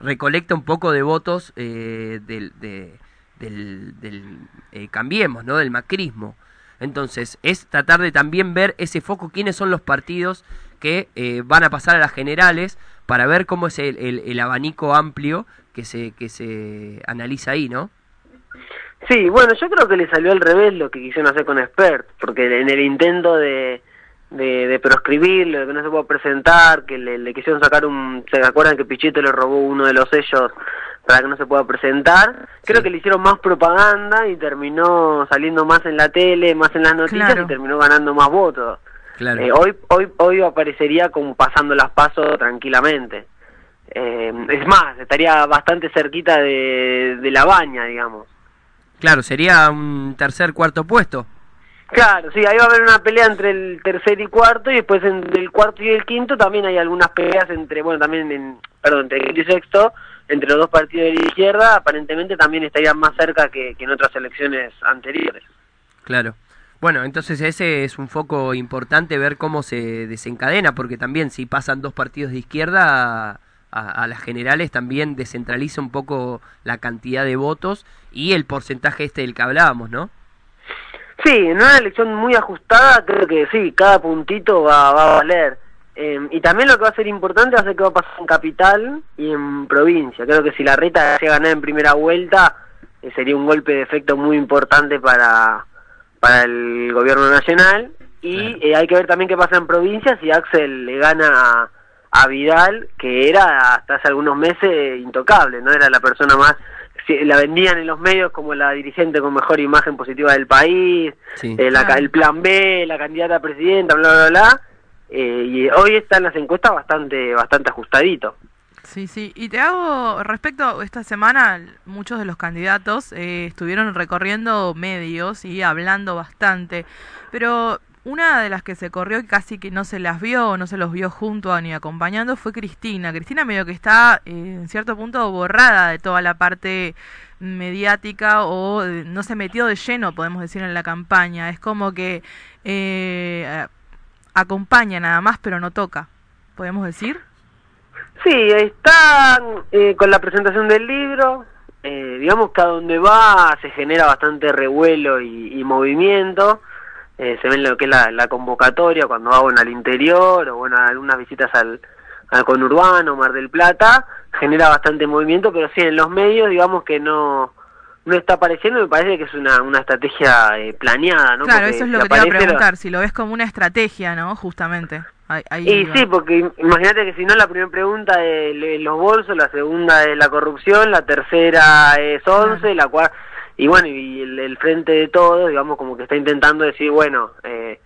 recolecta un poco de votos eh, del, de- del, del, eh, Cambiemos, ¿no? Del macrismo. Entonces, es tratar de también ver ese foco, quiénes son los partidos que eh, van a pasar a las generales para ver cómo es el, el- el abanico amplio que se, que se analiza ahí, ¿no? Sí, bueno, yo creo que le salió al revés lo que quisieron hacer con Expert, porque en el intento de, de, de proscribirlo, de que no se pueda presentar, que le, le quisieron sacar un... ¿Se acuerdan que Pichito le robó uno de los sellos para que no se pueda presentar? Creo que le hicieron más propaganda y terminó saliendo más en la tele, más en las noticias Claro. y terminó ganando más votos. Claro. Eh, hoy, hoy, hoy aparecería como pasando las pasos tranquilamente. Eh, es más, estaría bastante cerquita de, de la baña, digamos. Claro, sería un tercer, cuarto puesto. Claro, sí, ahí va a haber una pelea entre el tercer y cuarto y después entre el cuarto y el quinto también hay algunas peleas entre, bueno, también en, perdón, entre el quinto y sexto, entre los dos partidos de la izquierda, aparentemente también estarían más cerca que, en otras elecciones anteriores. Claro. Bueno, entonces ese es un foco importante ver cómo se desencadena, porque también si pasan dos partidos de izquierda a, a- a las generales también descentraliza un poco la cantidad de votos y el porcentaje este del que hablábamos, ¿no? Sí, en una elección muy ajustada creo que sí, cada puntito va, va a valer. Eh, y también lo que va a ser importante va a ser qué va a pasar en capital y en provincia. Creo que si la reta se ganar en primera vuelta eh, sería un golpe de efecto muy importante para, para el gobierno nacional. Y eh, hay que ver también qué pasa en provincia si Axel le gana a, a Vidal, que era hasta hace algunos meses intocable, ¿no? Era la persona más la vendían en los medios como la dirigente con mejor imagen positiva del país, Sí. eh, la el plan B, la candidata a presidenta, bla, bla, bla. eh, y hoy están las encuestas bastante bastante ajustadito. Sí, sí. Y te hago, respecto a esta semana, muchos de los candidatos eh, estuvieron recorriendo medios y hablando bastante, pero una de las que se corrió y casi que no se las vio no se los vio junto ni acompañando fue Cristina. Cristina medio que está eh, en cierto punto borrada de toda la parte mediática o eh, no se metió de lleno, podemos decir, en la campaña. Es como que eh, acompaña nada más, pero no toca, podemos decir. Sí, están eh, con la presentación del libro, eh, digamos que a donde va se genera bastante revuelo y movimiento, eh, se ve en lo que es la, la convocatoria cuando va bueno, al interior o bueno, algunas visitas al, al conurbano, Mar del Plata, genera bastante movimiento, pero sí, en los medios digamos que no no está apareciendo, me parece que es una, una estrategia eh, planeada, ¿no? Claro, Porque eso es lo que te iba a lo- preguntar, si lo ves como una estrategia, ¿no? Justamente. Ahí, ahí Y va. sí, porque im- imagínate que si no la primera pregunta es le- los bolsos, la segunda es la corrupción, la tercera es 11, la cuarta... Y bueno, y el, el frente de todos, digamos, como que está intentando decir, bueno, eh,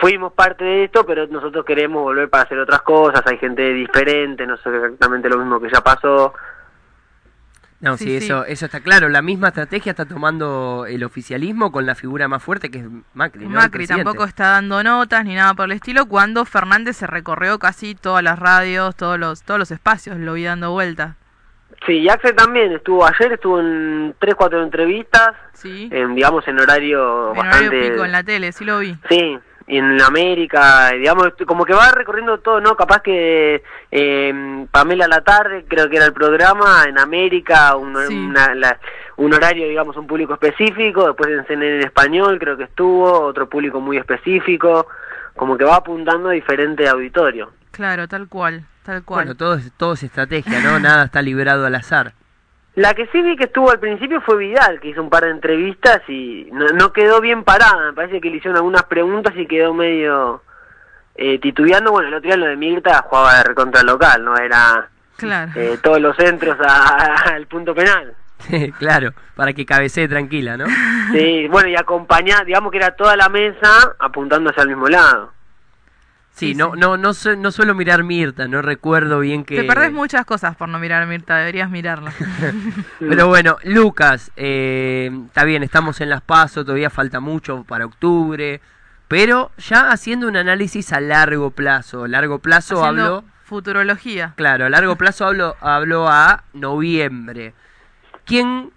fuimos parte de esto, pero nosotros queremos volver para hacer otras cosas, hay gente diferente, no sé exactamente lo mismo que ya pasó. No, Sí, sí, sí. eso eso está claro. La misma estrategia está tomando el oficialismo con la figura más fuerte que es Macri. Macri tampoco está dando notas ni nada por el estilo, cuando Fernández se recorrió casi todas las radios, todos los, todos los espacios, lo vi dando vuelta. Sí, y Axel también estuvo ayer, estuvo en tres, cuatro entrevistas, Sí. en, digamos, en horario En horario bastante... pico en la tele, sí lo vi. Sí, y en América, digamos, como que va recorriendo todo, ¿no? Capaz que eh, Pamela a la tarde, creo que era el programa, en América, un, una- la- un horario, digamos, un público específico, después en CNN en español, creo que estuvo, otro público muy específico, como que va apuntando a diferente auditorio. Claro, tal cual, tal cual. Bueno, todo es, todo es estrategia, ¿no? Nada está librado al azar. La que sí vi que estuvo al principio fue Vidal, que hizo un par de entrevistas y no, no quedó bien parada. Me parece que le hicieron algunas preguntas y quedó medio eh, titubeando. Bueno, el otro día lo de Mirta jugaba de recontra local, no era Claro. eh, todos los centros a- al punto penal. claro, para que cabecee tranquila, ¿no? Sí, bueno, y acompañar, digamos que era toda la mesa apuntando hacia el mismo lado. Sí, no, no, no, su- no suelo mirar Mirta, no recuerdo bien que... Te perdés muchas cosas por no mirar Mirta, deberías mirarla. Pero bueno, Lucas, eh, está bien, estamos en las pasos, todavía falta mucho para octubre, pero ya haciendo un análisis a largo plazo, largo plazo Haciendo hablo, Futurología. claro, a largo plazo hablo, hablo a noviembre. ¿Quién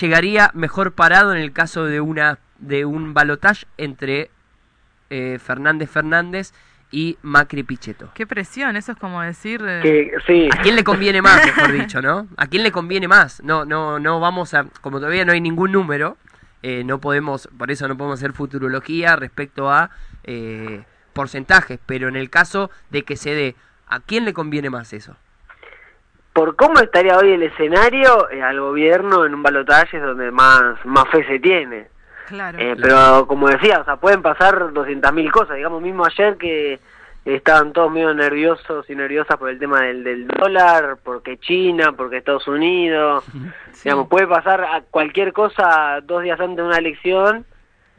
llegaría mejor parado en el caso de una de un balotage entre eh, Fernández Fernández y Macri Pichetto? Qué presión, eso es como decir... eh, Que, sí. ¿A quién le conviene más, mejor dicho, no? ¿A quién le conviene más? No, no, no vamos a, como todavía no hay ningún número, eh, no podemos, por eso no podemos hacer futurología respecto a eh, porcentajes, pero en el caso de que se dé, ¿a quién le conviene más eso? Por cómo estaría hoy el escenario, eh, al gobierno en un balotaje es donde más, más fe se tiene. Claro. Eh, Pero como decía, o sea, pueden pasar 200.000 cosas. Digamos, mismo ayer que estaban todos medio nerviosos y nerviosas por el tema del, del dólar, porque China, porque Estados Unidos. Digamos, puede pasar a cualquier cosa dos días antes de una elección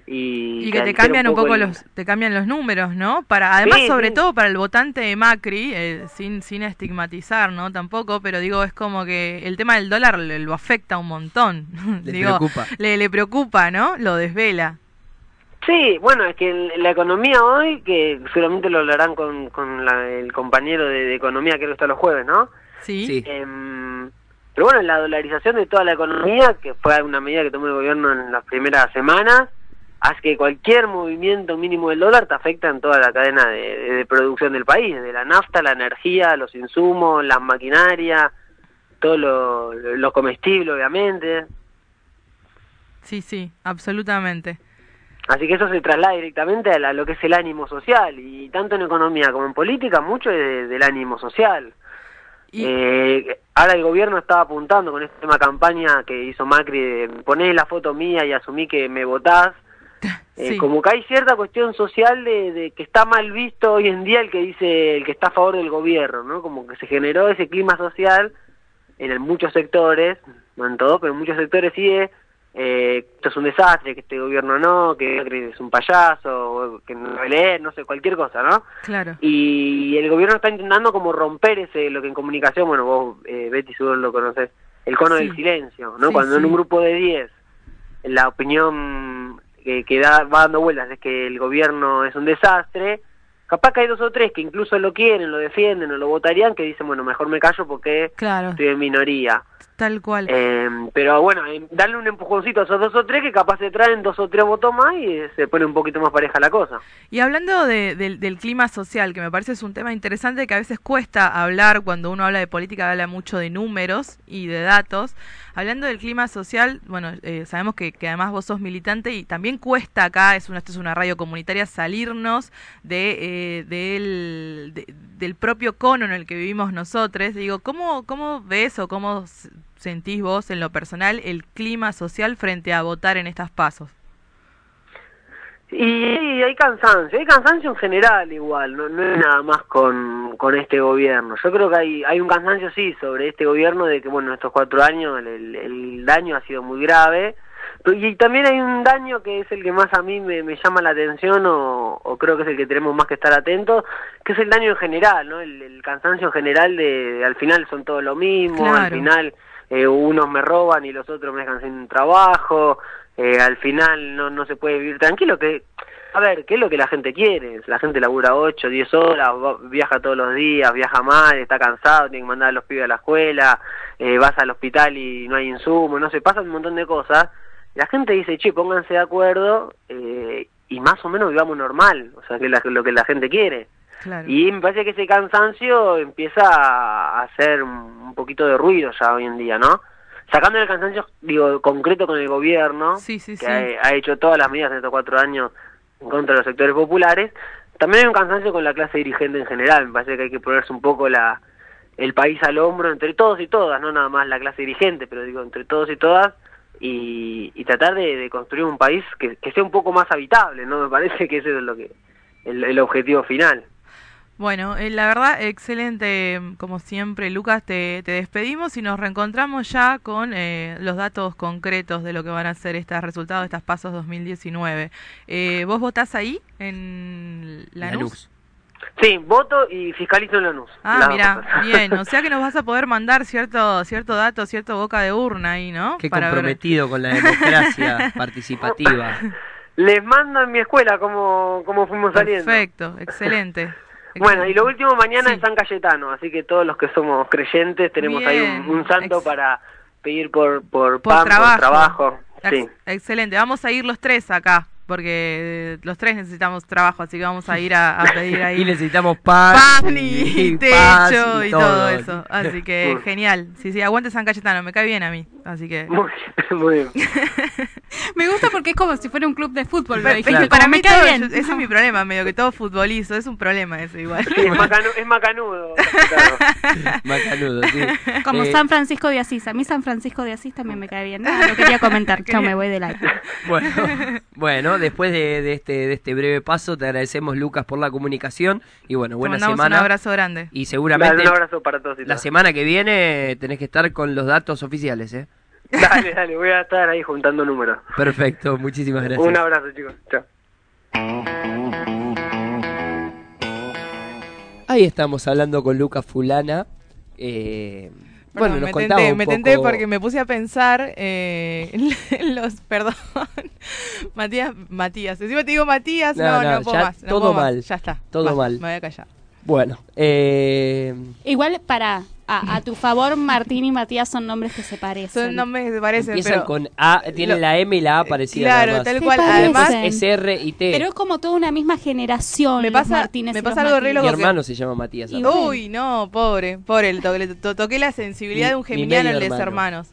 y, Y que te cambian un poco el- los, te cambian los números, ¿no? Para, además, Sí, sobre sí. todo para el votante de Macri, eh, sin, sin estigmatizar, ¿no? Tampoco, pero digo, es como que el tema del dólar le- lo afecta un montón. Le digo, preocupa. Le, le preocupa, ¿no? Lo desvela. Sí, bueno, es que el- la economía hoy, que seguramente lo hablarán con, con la- el compañero de, de economía, que está los jueves, ¿no? Sí. Em, pero bueno, la dolarización de toda la economía, que fue una medida que tomó el gobierno en las primeras semanas, hace que cualquier movimiento mínimo del dólar te afecta en toda la cadena de, producción del país, de la nafta, la energía, los insumos, la maquinaria, todo lo, lo, comestible, obviamente. Sí, sí, absolutamente. Así que eso se traslada directamente a, la- a lo que es el ánimo social, y tanto en economía como en política, mucho es de- del ánimo social. Eh, ahora el gobierno estaba apuntando con esta campaña que hizo Macri de poné la foto mía y asumí que me votás. Eh, Sí. Como que hay cierta cuestión social de, de que está mal visto hoy en día el que dice el que está a favor del gobierno, ¿no? Como que se generó ese clima social en el- muchos sectores, no en todos, pero en muchos sectores sí de eh, esto es un desastre, que este gobierno no, que es un payaso, que no leer, no sé, cualquier cosa, ¿no? Claro. Y el gobierno está intentando como romper ese, lo que en comunicación, bueno, vos, eh, Betty, seguro lo conoces, el cono Sí. del silencio, ¿no? Sí, Cuando en un grupo de 10 la opinión que, que da, va dando vueltas es que el gobierno es un desastre, capaz que hay dos o tres que incluso lo quieren, lo defienden o lo votarían, que dicen, bueno, mejor me callo porque Claro. estoy en minoría. Tal cual. Eh, pero bueno, eh, darle un empujoncito a esos dos o tres que capaz se traen dos o tres votos más y se pone un poquito más pareja la cosa. Y hablando de- del- del clima social, que me parece es un tema interesante que a veces cuesta hablar cuando uno habla de política, habla mucho de números y de datos. Hablando del clima social, bueno, eh, sabemos que, que además vos sos militante y también cuesta acá, es una, esto es una radio comunitaria, salirnos de, eh, del, de- del propio cono en el que vivimos nosotros. Digo, ¿cómo, cómo ves o cómo sentís vos en lo personal el clima social frente a votar en estas pasos? Y, hay cansancio, hay cansancio en general igual, no, no es nada más con, con este gobierno. Yo creo que hay, hay un cansancio sí sobre este gobierno de que, bueno, estos cuatro años el, el- daño ha sido muy grave. Pero- Y también hay un daño que es el que más a mí me, me llama la atención o, o creo que es el que tenemos más que estar atentos, que es el daño en general, ¿no? El, el cansancio en general de, al final son todos lo mismo, al final eh, unos me roban y los otros me dejan sin trabajo, eh, al final no, no se puede vivir tranquilo, que a ver, ¿qué es lo que la gente quiere? La gente labura 8, 10 horas, viaja todos los días, viaja mal, está cansado, tiene que mandar a los pibes a la escuela, eh, vas al hospital y no hay insumo, no sé, pasan un montón de cosas. La gente dice, che, pónganse de acuerdo eh, y más o menos vivamos normal, o sea, que lo que la gente quiere. Claro. Y me parece que ese cansancio empieza a hacer un poquito de ruido ya hoy en día, ¿no? Sacando el cansancio, digo, concreto con el gobierno, Sí, sí, que sí. Ha, ha hecho todas las medidas en estos cuatro años en contra de los sectores populares, también hay un cansancio con la clase dirigente en general. Me parece que hay que ponerse un poco la el país al hombro entre todos y todas, no nada más la clase dirigente, pero digo, entre todos y todas, y, y tratar de, de construir un país que, que sea un poco más habitable, ¿no? Me parece que ese es lo que el, el objetivo final. Bueno, eh, la verdad, excelente, como siempre, Lucas, te, te despedimos y nos reencontramos ya con eh, los datos concretos de lo que van a ser estos resultados de estas pasos 2019. Eh, ¿Vos votás ahí en Lanús? Sí, voto y fiscalizo en Lanús. Ah, mira, bien, o sea que nos vas a poder mandar cierto cierto dato, cierto boca de urna ahí, ¿no? Qué Para ver- comprometido con la democracia participativa. Les mando en mi escuela cómo, cómo fuimos saliendo. Perfecto, excelente. Bueno, y lo último mañana es San Cayetano, así que todos los que somos creyentes tenemos ahí un, un santo ex- para pedir por, por, Por pan, trabajo. por trabajo. Sí. Ex- Excelente, vamos a ir los tres acá, porque eh, los tres necesitamos trabajo, así que vamos a ir a, a pedir ahí Y necesitamos pan, pan y, techo y, todo. todo. eso. Así que genial. Sí, sí, aguante San Cayetano, me cae bien a mí. Así que. Muy, muy bien. Me gusta porque es como si fuera un club de fútbol. lo que como para mí cae todo- bien. ese es mi problema, medio que todo futbolizo, es un problema ese igual. Sí, es, macanu- es macanudo. Macanudo, sí. Como Eh, San Francisco de Asís. A mí San Francisco de Asís también me cae bien. Nada, lo quería comentar. Chao, me voy del aire. Bueno, bueno, después de, de este, de este breve paso, te agradecemos, Lucas, por la comunicación. Y bueno, buena semana. un abrazo grande. Y seguramente un abrazo para todos y la todas. semana que viene tenés que estar con los datos oficiales, ¿eh? Dale, dale, voy a estar ahí juntando números. Perfecto, muchísimas gracias. Un abrazo, chicos. Chao. Ahí estamos hablando con Lucas Fulana. Eh, bueno, nos me contaba tenté, un me poco... tenté porque me puse a pensar eh, en los, perdón, Matías, Matías, encima te digo Matías, No, no, no, no, puedo ya más, no todo puedo más. mal, ya está, todo mal. me voy a callar. Bueno, eh, Igual, para a, a tu favor, Martín y Matías son nombres que se parecen. Son nombres que se parecen, empiezan pero con A, tienen lo- la M y la A parecida. claro, tal cual, además Es R y T. Pero es como toda una misma generación. Me los pasa- Martínez me pasa los algo re. Mi loco que- hermano se llama Matías. Uy, no, pobre, pobre, le to- toqué la sensibilidad Mi- de un mi geminiano los hermano. hermanos.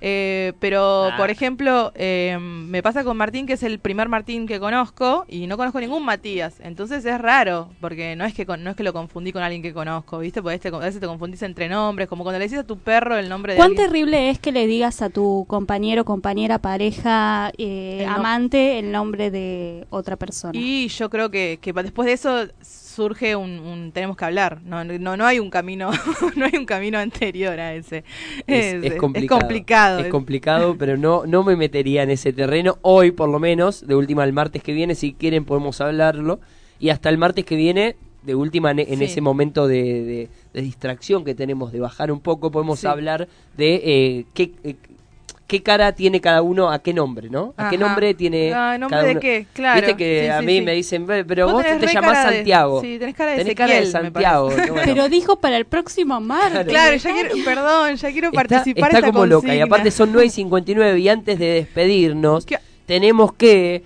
Eh, pero, Ah. por ejemplo, eh, me pasa con Martín, que es el primer Martín que conozco, y no conozco ningún Matías. Entonces es raro, porque no es que con- no es que lo confundí con alguien que conozco, ¿viste? Porque este, a veces te confundís entre nombres, como cuando le decís a tu perro el nombre de ¿Cuán alguien. terrible es que le digas a tu compañero, compañera, pareja, eh, El amante el nombre de otra persona? Y yo creo que, después de eso surge un, un- tenemos que hablar. No, no, no hay un camino, no hay un camino anterior a ese. Es, es complicado. complicado. Es complicado, pero no, no me metería en ese terreno. Hoy, por lo menos, de última el martes que viene, si quieren podemos hablarlo. Y hasta el martes que viene, de última en, en Sí. ese momento de, de- de distracción que tenemos, de bajar un poco, podemos Sí. hablar de eh, qué, eh, qué cara tiene cada uno, a qué nombre, ¿no? A qué nombre tiene Ah, ¿nombre cada de qué? Claro. Viste que Sí, a mí sí. me dicen, "Ve, pero Vos te llamás de- Santiago. sí, tenés cara de Tenés cara de Santiago. Pero dijo para el próximo martes. Claro, ya quiero, perdón, ya quiero Está- participar Está, esta como loca. Y aparte son 9 y 59 y antes de despedirnos tenemos que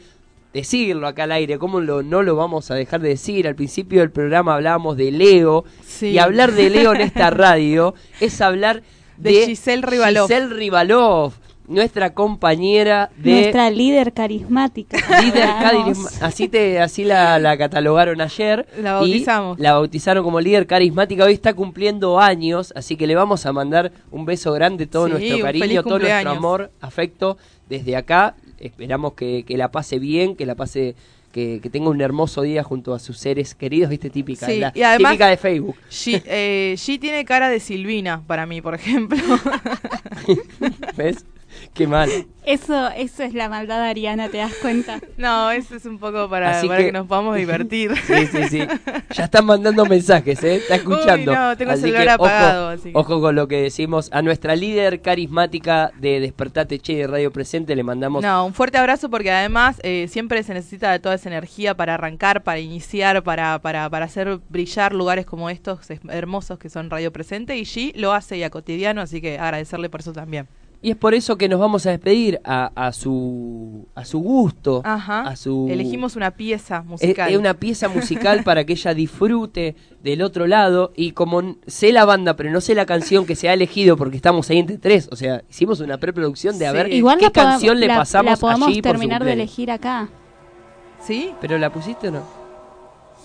decirlo acá al aire. ¿Cómo lo, no lo vamos a dejar de decir? Al principio del programa hablábamos de Leo. Sí. Y hablar de Leo en esta radio es hablar de, De Giselle Rivalov. Giselle Rivalov, nuestra compañera de... Nuestra líder carismática. Líder carisma- así te así la, la catalogaron ayer La y bautizamos. la bautizaron como líder carismática. Hoy está cumpliendo años así que le vamos a mandar un beso grande todo Sí, nuestro cariño todo nuestro amor afecto desde acá. Esperamos que, que la pase bien que la pase que, que tenga un hermoso día junto a sus seres queridos viste típica Sí, la y además- típica de Facebook. G, eh, G tiene cara de Silvina para mí, por ejemplo. ves qué mal Eso, eso es la maldad ariana, ¿te das cuenta? No, eso es un poco para, para que- que... nos podamos divertir. Sí, sí, sí. Ya están mandando mensajes, ¿eh? Está escuchando. Uy, no, tengo el Así celular que apagado, Ojo, así que- ojo con lo que decimos. A nuestra líder carismática de Despertate Che de Radio Presente le mandamos. No, un fuerte abrazo porque además eh, siempre se necesita de toda esa energía para arrancar, para iniciar, para, para, para hacer brillar lugares como estos es- hermosos que son Radio Presente y G lo hace ya cotidiano, así que agradecerle por eso también. Y es por eso que nos vamos a despedir a, a su a su gusto. Ajá. A su... Elegimos una pieza Es, musical. es una pieza musical para que ella disfrute del otro lado y como sé la banda pero no sé la canción que se ha elegido porque estamos ahí entre tres, o sea, hicimos una preproducción de a Sí. ver Igual qué canción le la- pasamos la podemos allí por su terminar de elegir acá. ¿Sí? ¿Pero la pusiste o no?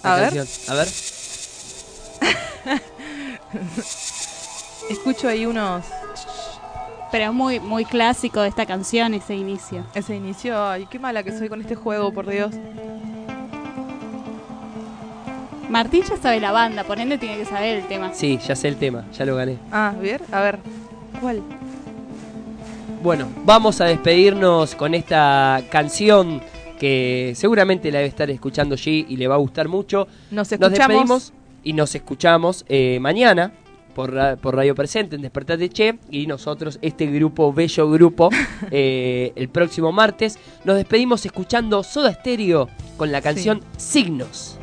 A La ver. canción. A ver. Escucho ahí unos... Pero es muy, muy clásico de esta canción, ese inicio. Ese inicio, ay, qué mala que soy con este juego, por Dios. Martín ya sabe la banda, por ende tiene que saber el tema. Sí, ya sé el tema, ya lo gané. Ah, bien, a ver. ¿Cuál? Bueno, vamos a despedirnos con esta canción que seguramente la debe estar escuchando G y le va a gustar mucho. Nos Nos escuchamos. despedimos y nos escuchamos eh, mañana por, por Radio Presente en Despertate Che y nosotros, este grupo, bello grupo, eh, el próximo martes. Nos despedimos escuchando Soda Stereo con la canción Signos.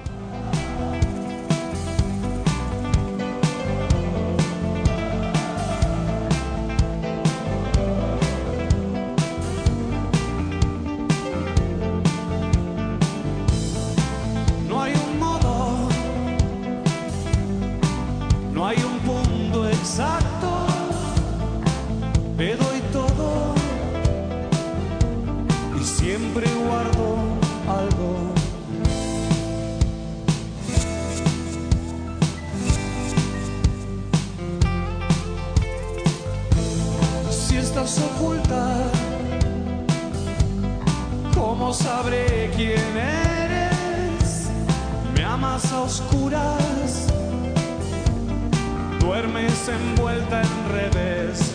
Oscuras, duermes envuelta en revés.